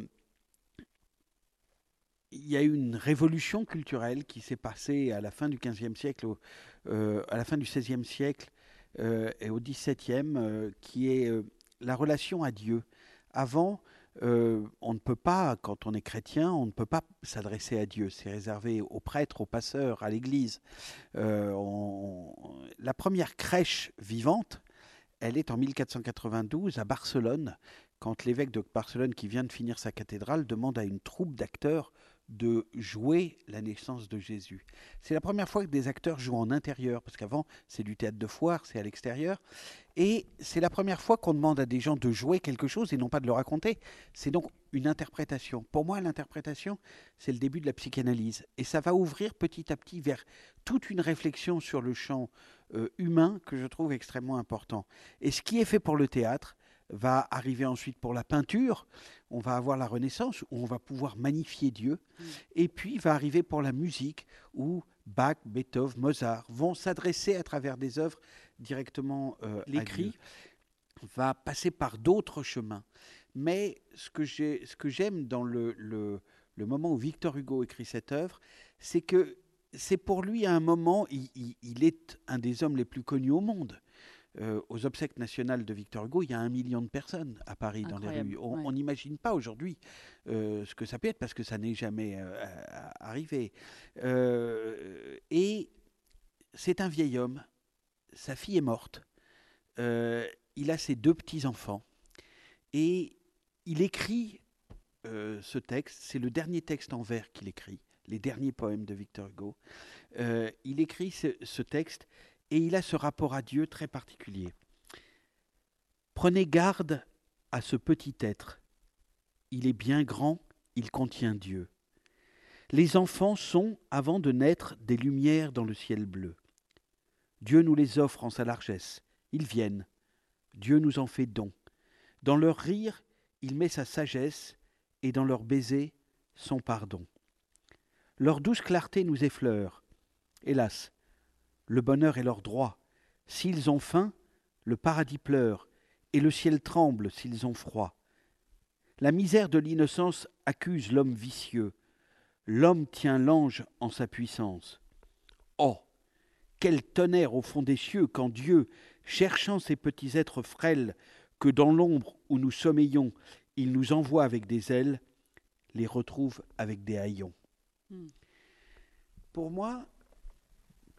y a eu une révolution culturelle qui s'est passée à la fin du XVe siècle, euh, à la fin du XVIe siècle et au XVIIe, qui est la relation à Dieu. Avant, euh, on ne peut pas, quand on est chrétien, on ne peut pas s'adresser à Dieu. C'est réservé aux prêtres, aux passeurs, à l'Église. Euh, La première crèche vivante, elle est en 1492 à Barcelone, quand l'évêque de Barcelone, qui vient de finir sa cathédrale, demande à une troupe d'acteurs de jouer la naissance de Jésus. C'est la première fois que des acteurs jouent en intérieur, parce qu'avant, c'est du théâtre de foire, c'est à l'extérieur. Et c'est la première fois qu'on demande à des gens de jouer quelque chose et non pas de le raconter. C'est donc une interprétation. Pour moi, l'interprétation, c'est le début de la psychanalyse. Et ça va ouvrir petit à petit vers toute une réflexion sur le champ euh, humain que je trouve extrêmement important. Et ce qui est fait pour le théâtre va arriver ensuite pour la peinture. On va avoir la Renaissance où on va pouvoir magnifier Dieu. Mm. Et puis va arriver pour la musique où Bach, Beethoven, Mozart vont s'adresser à travers des œuvres directement euh, à L'écrit va passer par d'autres chemins. Mais ce que j'ai- ce que j'aime dans le, le- le moment où Victor Hugo écrit cette œuvre, c'est que c'est pour lui à un moment, il, il- il est un des hommes les plus connus au monde. Euh, aux obsèques nationales de Victor Hugo, il y a un million de personnes à Paris dans les rues. On ouais. n'imagine pas aujourd'hui euh, ce que ça peut être parce que ça n'est jamais euh, arrivé. Et c'est un vieil homme. Sa fille est morte. Il a ses deux petits-enfants. Et il écrit ce texte. C'est le dernier texte en vers qu'il écrit, les derniers poèmes de Victor Hugo. Il écrit ce, ce texte et il a ce rapport à Dieu très particulier. Prenez garde à ce petit être. Il est bien grand, il contient Dieu. Les enfants sont, avant de naître, des lumières dans le ciel bleu. Dieu nous les offre en sa largesse. Ils viennent. Dieu nous en fait don. Dans leur rire, il met sa sagesse, et dans leur baiser, son pardon. Leur douce clarté nous effleure. Hélas, le bonheur est leur droit. S'ils ont faim, le paradis pleure, et le ciel tremble s'ils ont froid. La misère de l'innocence accuse l'homme vicieux. L'homme tient l'ange en sa puissance. Oh, quel tonnerre au fond des cieux quand Dieu, cherchant ces petits êtres frêles que dans l'ombre où nous sommeillons, il nous envoie avec des ailes, les retrouve avec des haillons. Hmm. Pour moi,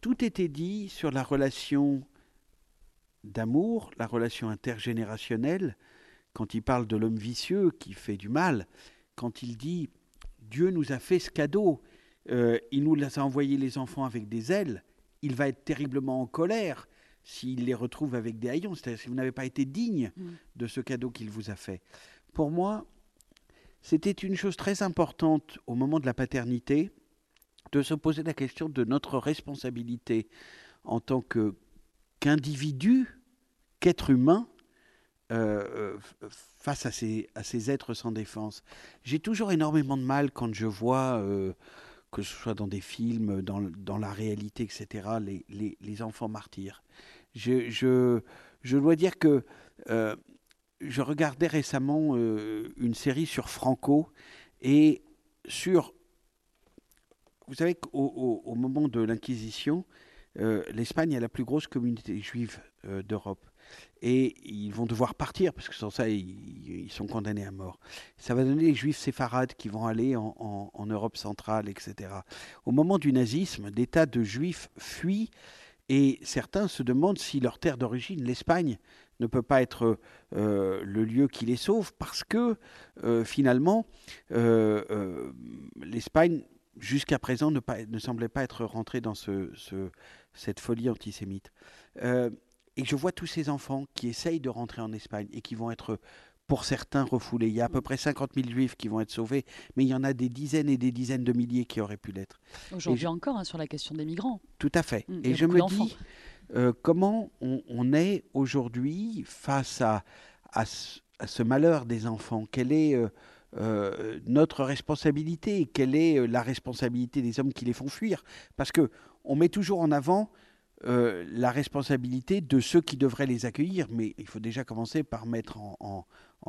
tout était dit sur la relation d'amour, la relation intergénérationnelle, quand il parle de l'homme vicieux qui fait du mal, quand il dit Dieu nous a fait ce cadeau, euh, il nous a envoyé les enfants avec des ailes, il va être terriblement en colère s'il les retrouve avec des haillons, c'est-à-dire si vous n'avez pas été digne Mm. de ce cadeau qu'il vous a fait. Pour moi, c'était une chose très importante au moment de la paternité de se poser la question de notre responsabilité en tant que qu'individu, qu'être humain, euh, euh, face à ces, à ces êtres sans défense. J'ai toujours énormément de mal quand je vois, euh, que ce soit dans des films, dans, dans la réalité, etc., les, les, les enfants martyrs. Je, je, dois dire que je regardais récemment une série sur Franco et sur... Vous savez qu'au au, au moment de l'Inquisition, euh, l'Espagne a la plus grosse communauté juive euh, d'Europe. Et ils vont devoir partir, parce que sans ça, ils, sont condamnés à mort. Ça va donner les juifs séfarades qui vont aller en, Europe centrale, etc. Au moment du nazisme, des tas de juifs fuient, et certains se demandent si leur terre d'origine, l'Espagne, ne peut pas être euh, le lieu qui les sauve, parce que finalement, l'Espagne, jusqu'à présent, ne, pas- ne semblait pas être rentrée dans ce- ce- cette folie antisémite. Euh, et je vois tous ces enfants qui essayent de rentrer en Espagne et qui vont être, pour certains, refoulés. Il y a à peu près 50 000 juifs qui vont être sauvés, mais il y en a des dizaines et des dizaines de milliers qui auraient pu l'être. Aujourd'hui encore, hein, sur la question des migrants. Tout à fait. Mm, y et je me dis, euh, comment on, on est aujourd'hui face à, à, ce, à ce malheur des enfants? Quelle est euh, euh, notre responsabilité Quelle est euh, la responsabilité des hommes qui les font fuir Parce que on met toujours en avant euh, la responsabilité de ceux qui devraient les accueillir, mais il faut déjà commencer par mettre en, en-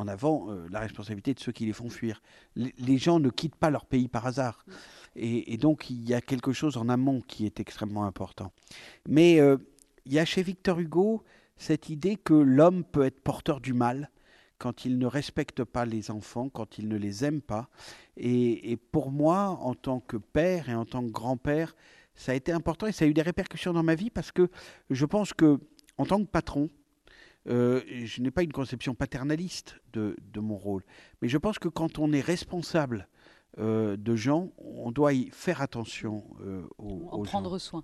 avant la responsabilité de ceux qui les font fuir. Les, gens ne quittent pas leur pays par hasard. Et, et donc, il y a quelque chose en amont qui est extrêmement important. Mais il y a chez Victor Hugo cette idée que l'homme peut être porteur du mal quand il ne respecte pas les enfants, quand il ne les aime pas. Et, et pour moi, en tant que père et en tant que grand-père, ça a été important et ça a eu des répercussions dans ma vie parce que je pense que, en tant que patron, euh, je n'ai pas une conception paternaliste de, de mon rôle. Mais je pense que quand on est responsable euh, de gens, on doit y faire attention euh, aux, En aux gens. prendre soin.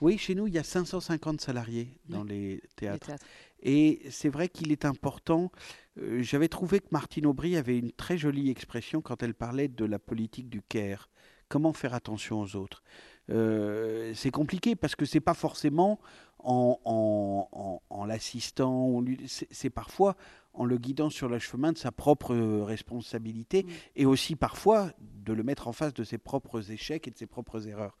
Oui, chez nous, il y a 550 salariés dans les les théâtres. théâtres. Et c'est vrai qu'il est important. euh, J'avais trouvé que Martine Aubry avait une très jolie expression quand elle parlait de la politique du care. Comment faire attention aux autres? Euh, C'est compliqué parce que c'est pas forcément en, en- en- en l'assistant, c'est parfois en le guidant sur le chemin de sa propre responsabilité Mm. et aussi parfois de le mettre en face de ses propres échecs et de ses propres erreurs.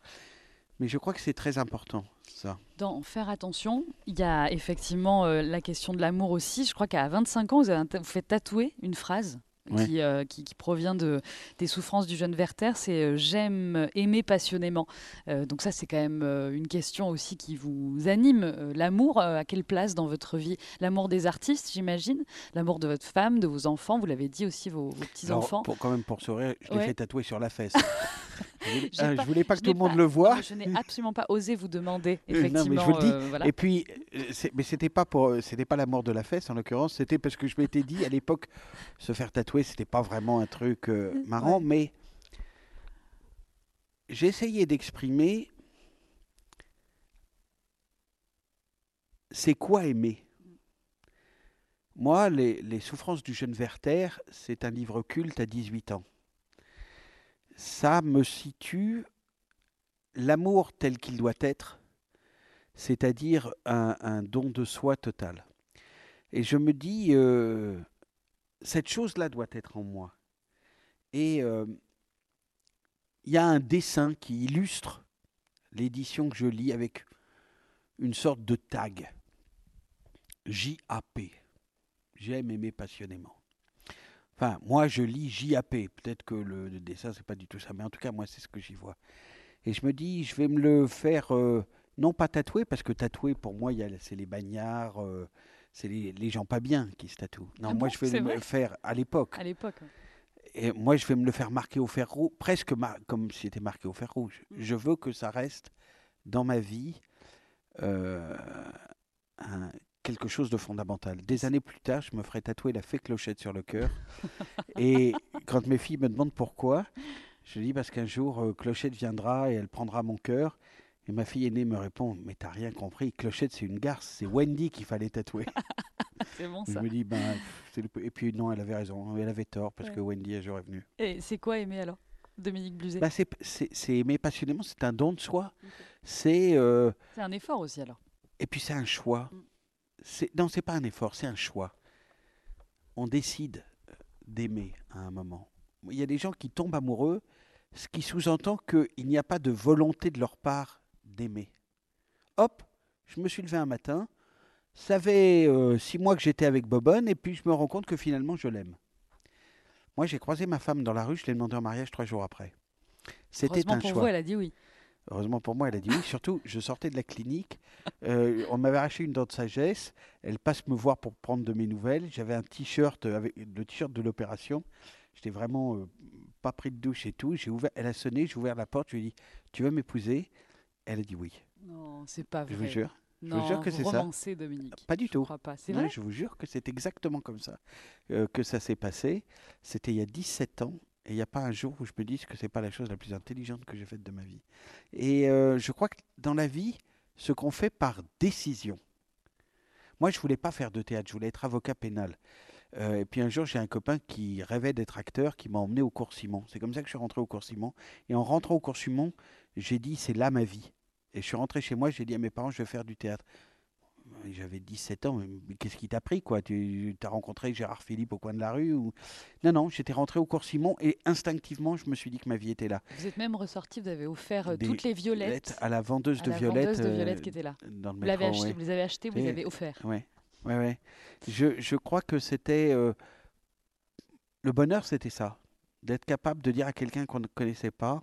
Mais je crois que c'est très important, ça. Dans faire attention, il y a effectivement euh, la question de l'amour aussi. Je crois qu'à 25 ans, vous, avez vous faites tatouer une phrase. Ouais. Qui, euh, qui, qui provient de, des souffrances du jeune Werther, c'est euh, j'aime aimer passionnément. Euh, donc ça, c'est quand même une question aussi qui vous anime. L'amour, à quelle place dans votre vie? L'amour des artistes, j'imagine? L'amour de votre femme, de vos enfants? Vous l'avez dit aussi, vos, vos petits Alors, enfants. pour, quand même, pour sourire, je l'ai Ouais. fait tatouer sur la fesse. (laughs) je, voulais, J'ai ah, pas- je voulais pas que tout le monde pas- le voie. je n'ai absolument pas osé vous demander, Euh, non, mais je effectivement. vous le dis. euh, voilà. Et puis, euh, mais c'était pas pour, c'était pas la mort de la fesse en l'occurrence, c'était parce que je m'étais dit à l'époque, se faire tatouer, c'était pas vraiment un truc euh, marrant, Ouais. mais j'ai essayé d'exprimer c'est quoi aimer. Moi, les, les souffrances du jeune Werther, c'est un livre culte à 18 ans. Ça me situe l'amour tel qu'il doit être, c'est-à-dire un, don de soi total. Et je me dis, euh, cette chose-là doit être en moi. Et euh, il y a un dessin qui illustre l'édition que je lis avec une sorte de tag. J-A-P. J'aime aimer passionnément. Enfin, moi, je lis J-A-P. Peut-être que le, le dessin, c'est pas du tout ça, mais en tout cas, moi, c'est ce que j'y vois. Et je me dis, je vais me le faire euh, Non, pas tatoué, parce que tatoué, pour moi, c'est les bagnards, euh, c'est les, les gens pas bien qui se tatouent. Non, Ah moi, bon, je vais me le faire à l'époque. À l'époque. Et moi, je vais me le faire marquer au fer rouge, presque mar- comme si c'était marqué au fer rouge. Je veux que ça reste dans ma vie euh, un- quelque chose de fondamental. Des années plus tard, je me ferai tatouer la fée clochette sur le cœur. et quand mes filles me demandent pourquoi, je dis parce qu'un jour, euh, Clochette viendra et elle prendra mon cœur. Et ma fille aînée me répond, mais t'as rien compris, Clochette c'est une garce, c'est Wendy qu'il fallait tatouer. (laughs) C'est bon je ça. me dis, ben, le- et puis non, elle avait raison, elle avait tort parce Ouais. que Wendy est venue. Et c'est quoi aimer alors Dominique Bluzet Bah, c'est, c'est, c'est aimer passionnément, c'est un don de soi. C'est, euh, C'est un effort aussi alors. et puis c'est un choix. Mm. Non, c'est pas un effort, c'est un choix. On décide euh, d'aimer à un moment. Il y a des gens qui tombent amoureux, ce qui sous-entend qu'il n'y a pas de volonté de leur part d'aimer. Hop, je me suis levé un matin, ça fait euh, six mois que j'étais avec Bobonne, et puis je me rends compte que finalement je l'aime. Moi, j'ai croisé ma femme dans la rue, je l'ai demandé en mariage trois jours après. C'était un pour choix. vous, elle a dit oui. Heureusement pour moi, elle a dit oui. (laughs) Surtout, je sortais de la clinique. euh, on m'avait arraché une dent de sagesse. Elle passe me voir pour prendre de mes nouvelles. J'avais un t-shirt avec le t-shirt de l'opération. J'étais vraiment euh, pas pris de douche et tout. J'ai ouvert. Elle a sonné. J'ai ouvert la porte. Je lui ai dit Tu veux m'épouser? Elle a dit oui. Non, c'est pas vrai. Je vous jure. Non, vous jure que c'est ça. Dominique. Pas du Je tout. crois pas. Non, vrai? je vous jure que c'est exactement comme ça euh, que ça s'est passé. C'était il y a 17 ans. Et il n'y a pas un jour où je me dise que c'est pas la chose la plus intelligente que j'ai faite de ma vie. Et euh, je crois que dans la vie, ce qu'on fait par décision. Moi, je voulais pas faire de théâtre, je voulais être avocat pénal. Euh, et puis un jour, j'ai un copain qui rêvait d'être acteur, qui m'a emmené au cours Simon. C'est comme ça que je suis rentré au cours Simon. Et en rentrant au cours Simon, j'ai dit, c'est là ma vie. Et je suis rentré chez moi, j'ai dit à mes parents, je vais faire du théâtre. J'avais 17 ans, mais qu'est-ce qui t'a pris quoi? Tu as rencontré Gérard Philippe au coin de la rue ou... Non, non, j'étais rentré au cours Simon et instinctivement, je me suis dit que ma vie était là. Vous êtes même ressorti, vous avez offert euh, Des toutes les violettes à la vendeuse à de la violettes. vendeuse de euh, violettes qui était là. dans le Vous, l'avez métro, acheté, ouais. vous les avez achetés, vous les avez offerts. Ouais, ouais, ouais. Je, je crois que c'était. euh, le bonheur, c'était ça. D'être capable de dire à quelqu'un qu'on ne connaissait pas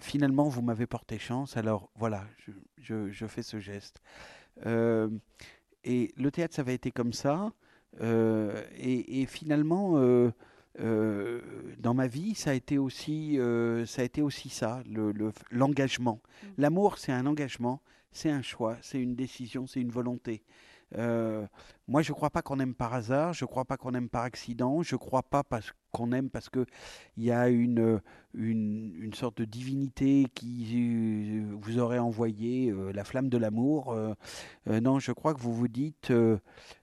finalement, vous m'avez porté chance, alors voilà, je, je- je fais ce geste. Euh, et le théâtre, ça avait été comme ça. euh, et, et finalement. euh, dans ma vie, ça a été aussi, euh, ça a été aussi ça, le- le- l'engagement. Mm. L'amour, c'est un engagement, c'est un choix, c'est une décision, c'est une volonté. Euh, moi, je ne crois pas qu'on aime par hasard, je ne crois pas qu'on aime par accident, je ne crois pas parce qu'on aime parce qu'il y a une, une, une sorte de divinité qui euh, vous aurait envoyé euh, la flamme de l'amour. Euh, non, je crois que vous vous dites,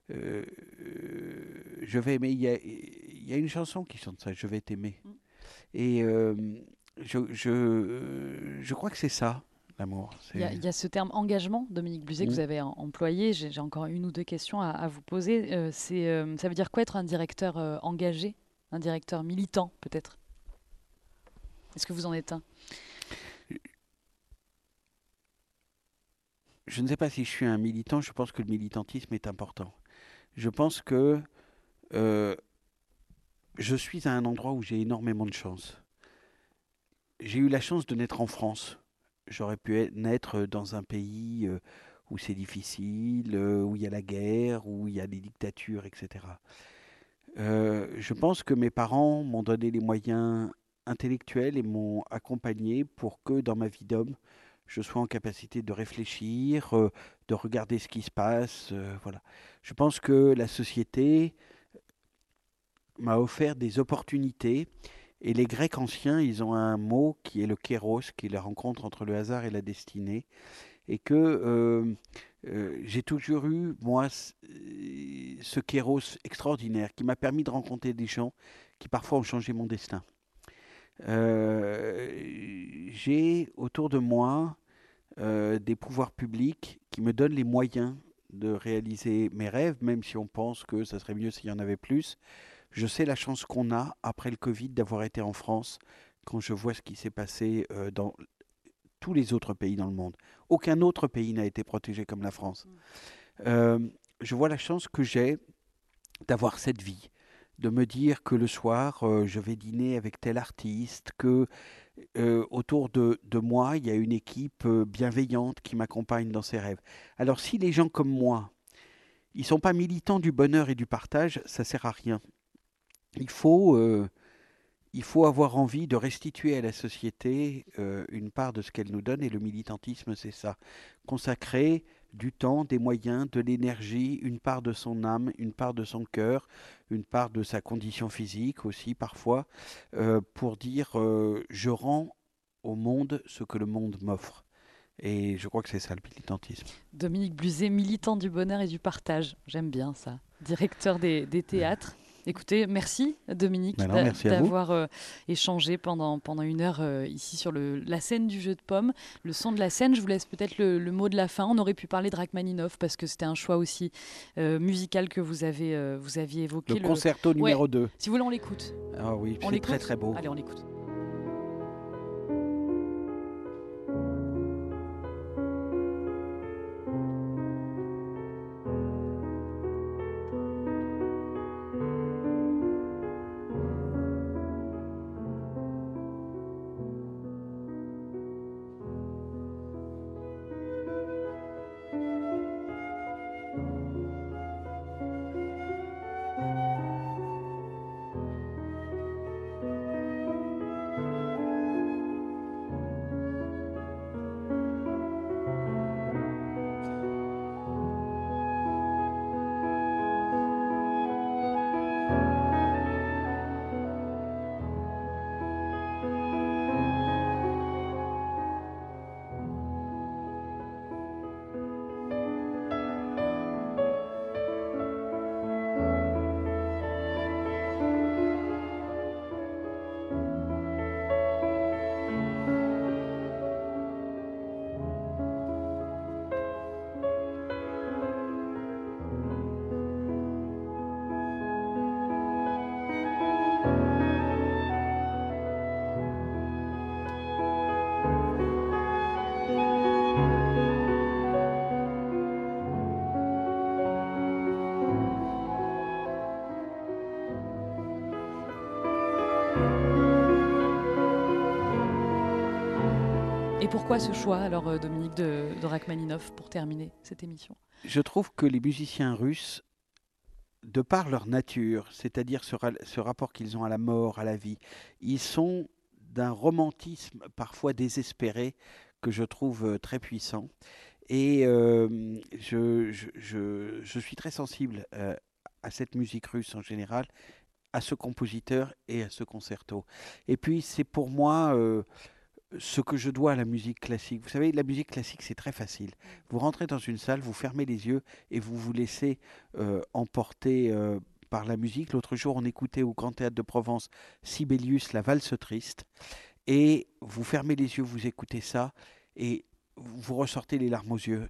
je vais aimer. Il y a, il y a une chanson qui chante ça, je vais t'aimer. Mm. Et je, je, je crois que c'est ça, l'amour. Il y, a, y ce terme engagement, Dominique Bluzet, que vous avez em- employé. J'ai encore une ou deux questions à, à vous poser. Euh, c'est, euh, ça veut dire quoi être un directeur euh, engagé? Un directeur militant, peut-être? Est-ce que vous en êtes un? Je ne sais pas si je suis un militant, je pense que le militantisme est important. Je pense que euh, je suis à un endroit où j'ai énormément de chance. J'ai eu la chance de naître en France. J'aurais pu être- naître dans un pays où c'est difficile, où il y a la guerre, où il y a des dictatures, etc. Je pense que mes parents m'ont donné les moyens intellectuels et m'ont accompagné pour que dans ma vie d'homme, je sois en capacité de réfléchir, de regarder ce qui se passe. voilà. Je pense que la société m'a offert des opportunités. Et les Grecs anciens, ils ont un mot qui est le kéros, qui est la rencontre entre le hasard et la destinée. Et que euh, euh, j'ai toujours eu, moi, euh, ce kéros extraordinaire qui m'a permis de rencontrer des gens qui parfois ont changé mon destin. J'ai autour de moi des pouvoirs publics qui me donnent les moyens de réaliser mes rêves, même si on pense que ça serait mieux s'il y en avait plus. Je sais la chance qu'on a après le Covid d'avoir été en France quand je vois ce qui s'est passé euh, dans tous les autres pays dans le monde. Aucun autre pays n'a été protégé comme la France. Euh, je vois la chance que j'ai d'avoir cette vie, de me dire que le soir, euh, je vais dîner avec tel artiste, que euh, autour de, de moi, il y a une équipe bienveillante qui m'accompagne dans ces rêves. Alors si les gens comme moi, ils sont pas militants du bonheur et du partage, ça sert à rien. Il faut, euh, il faut avoir envie de restituer à la société euh, une part de ce qu'elle nous donne, et le militantisme, c'est ça. Consacrer du temps, des moyens, de l'énergie, une part de son âme, une part de son cœur, une part de sa condition physique aussi parfois, euh, pour dire je rends au monde ce que le monde m'offre. Et je crois que c'est ça le militantisme. Dominique Bluzet, militant du bonheur et du partage. J'aime bien ça. Directeur des théâtres. Écoutez, merci Dominique d'avoir euh, échangé pendant, pendant une heure euh, ici sur le, la scène du jeu de pommes, le son de la scène. Je vous laisse peut-être le, le mot de la fin. On aurait pu parler de Rachmaninoff parce que c'était un choix aussi euh, musical que vous, avez, vous aviez évoqué. Le concerto numéro 2. Si vous voulez, on l'écoute. Ah oui, c'est très très beau. Allez, on l'écoute. Pourquoi ce choix, alors, euh, Dominique, de, de Rachmaninoff pour terminer cette émission? Je trouve que les musiciens russes, de par leur nature, c'est-à-dire ce, ra- ce rapport qu'ils ont à la mort, à la vie, ils sont d'un romantisme parfois désespéré que je trouve euh, très puissant. Et euh, je, suis très sensible à cette musique russe en général, à ce compositeur et à ce concerto. Et puis c'est pour moi ce que je dois à la musique classique. Vous savez, la musique classique, c'est très facile. Vous rentrez dans une salle, vous fermez les yeux et vous vous laissez euh, emporter euh, par la musique. L'autre jour, on écoutait au Grand Théâtre de Provence Sibelius, la valse triste. Et vous fermez les yeux, vous écoutez ça et vous ressortez les larmes aux yeux.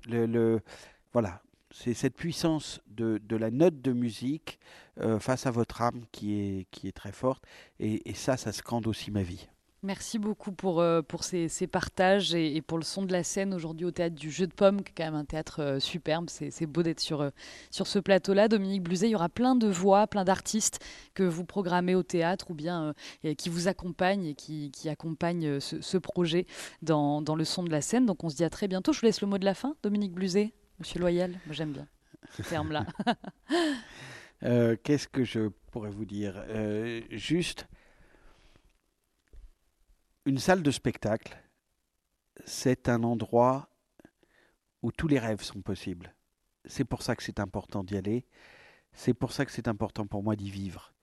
Voilà, c'est cette puissance de, la note de musique euh, face à votre âme qui est, qui est très forte. Et, et ça, ça scande aussi ma vie. Merci beaucoup pour, euh, pour ces, partages et, pour le son de la scène aujourd'hui au théâtre du Jeu de Pommes, qui est quand même un théâtre euh, superbe. C'est beau d'être sur, euh, sur ce plateau-là. Dominique Bluzet, il y aura plein de voix, plein d'artistes que vous programmez au théâtre ou bien qui vous accompagnent et qui, qui accompagnent ce, ce projet dans, dans le son de la scène. Donc on se dit à très bientôt. Je vous laisse le mot de la fin, Dominique Bluzet, Monsieur Loyal. Moi j'aime bien ce terme-là. (laughs) Qu'est-ce que je pourrais vous dire? Juste, une salle de spectacle, c'est un endroit où tous les rêves sont possibles. C'est pour ça que c'est important d'y aller. C'est pour ça que c'est important pour moi d'y vivre.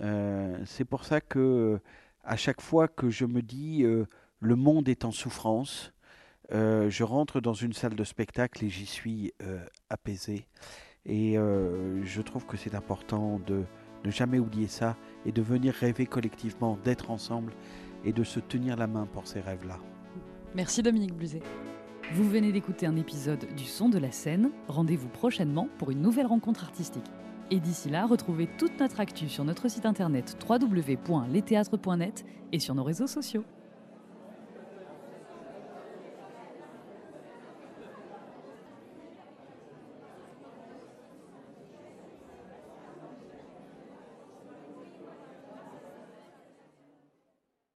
Euh, c'est pour ça que à chaque fois que je me dis euh, le monde est en souffrance, euh, je rentre dans une salle de spectacle et j'y suis apaisé. Et je trouve que c'est important de ne jamais oublier ça et de venir rêver collectivement, d'être ensemble et de se tenir la main pour ces rêves-là. Merci Dominique Bluzet. Vous venez d'écouter un épisode du Son de la scène. Rendez-vous prochainement pour une nouvelle rencontre artistique. Et d'ici là, retrouvez toute notre actu sur notre site internet www.letheatre.net et sur nos réseaux sociaux.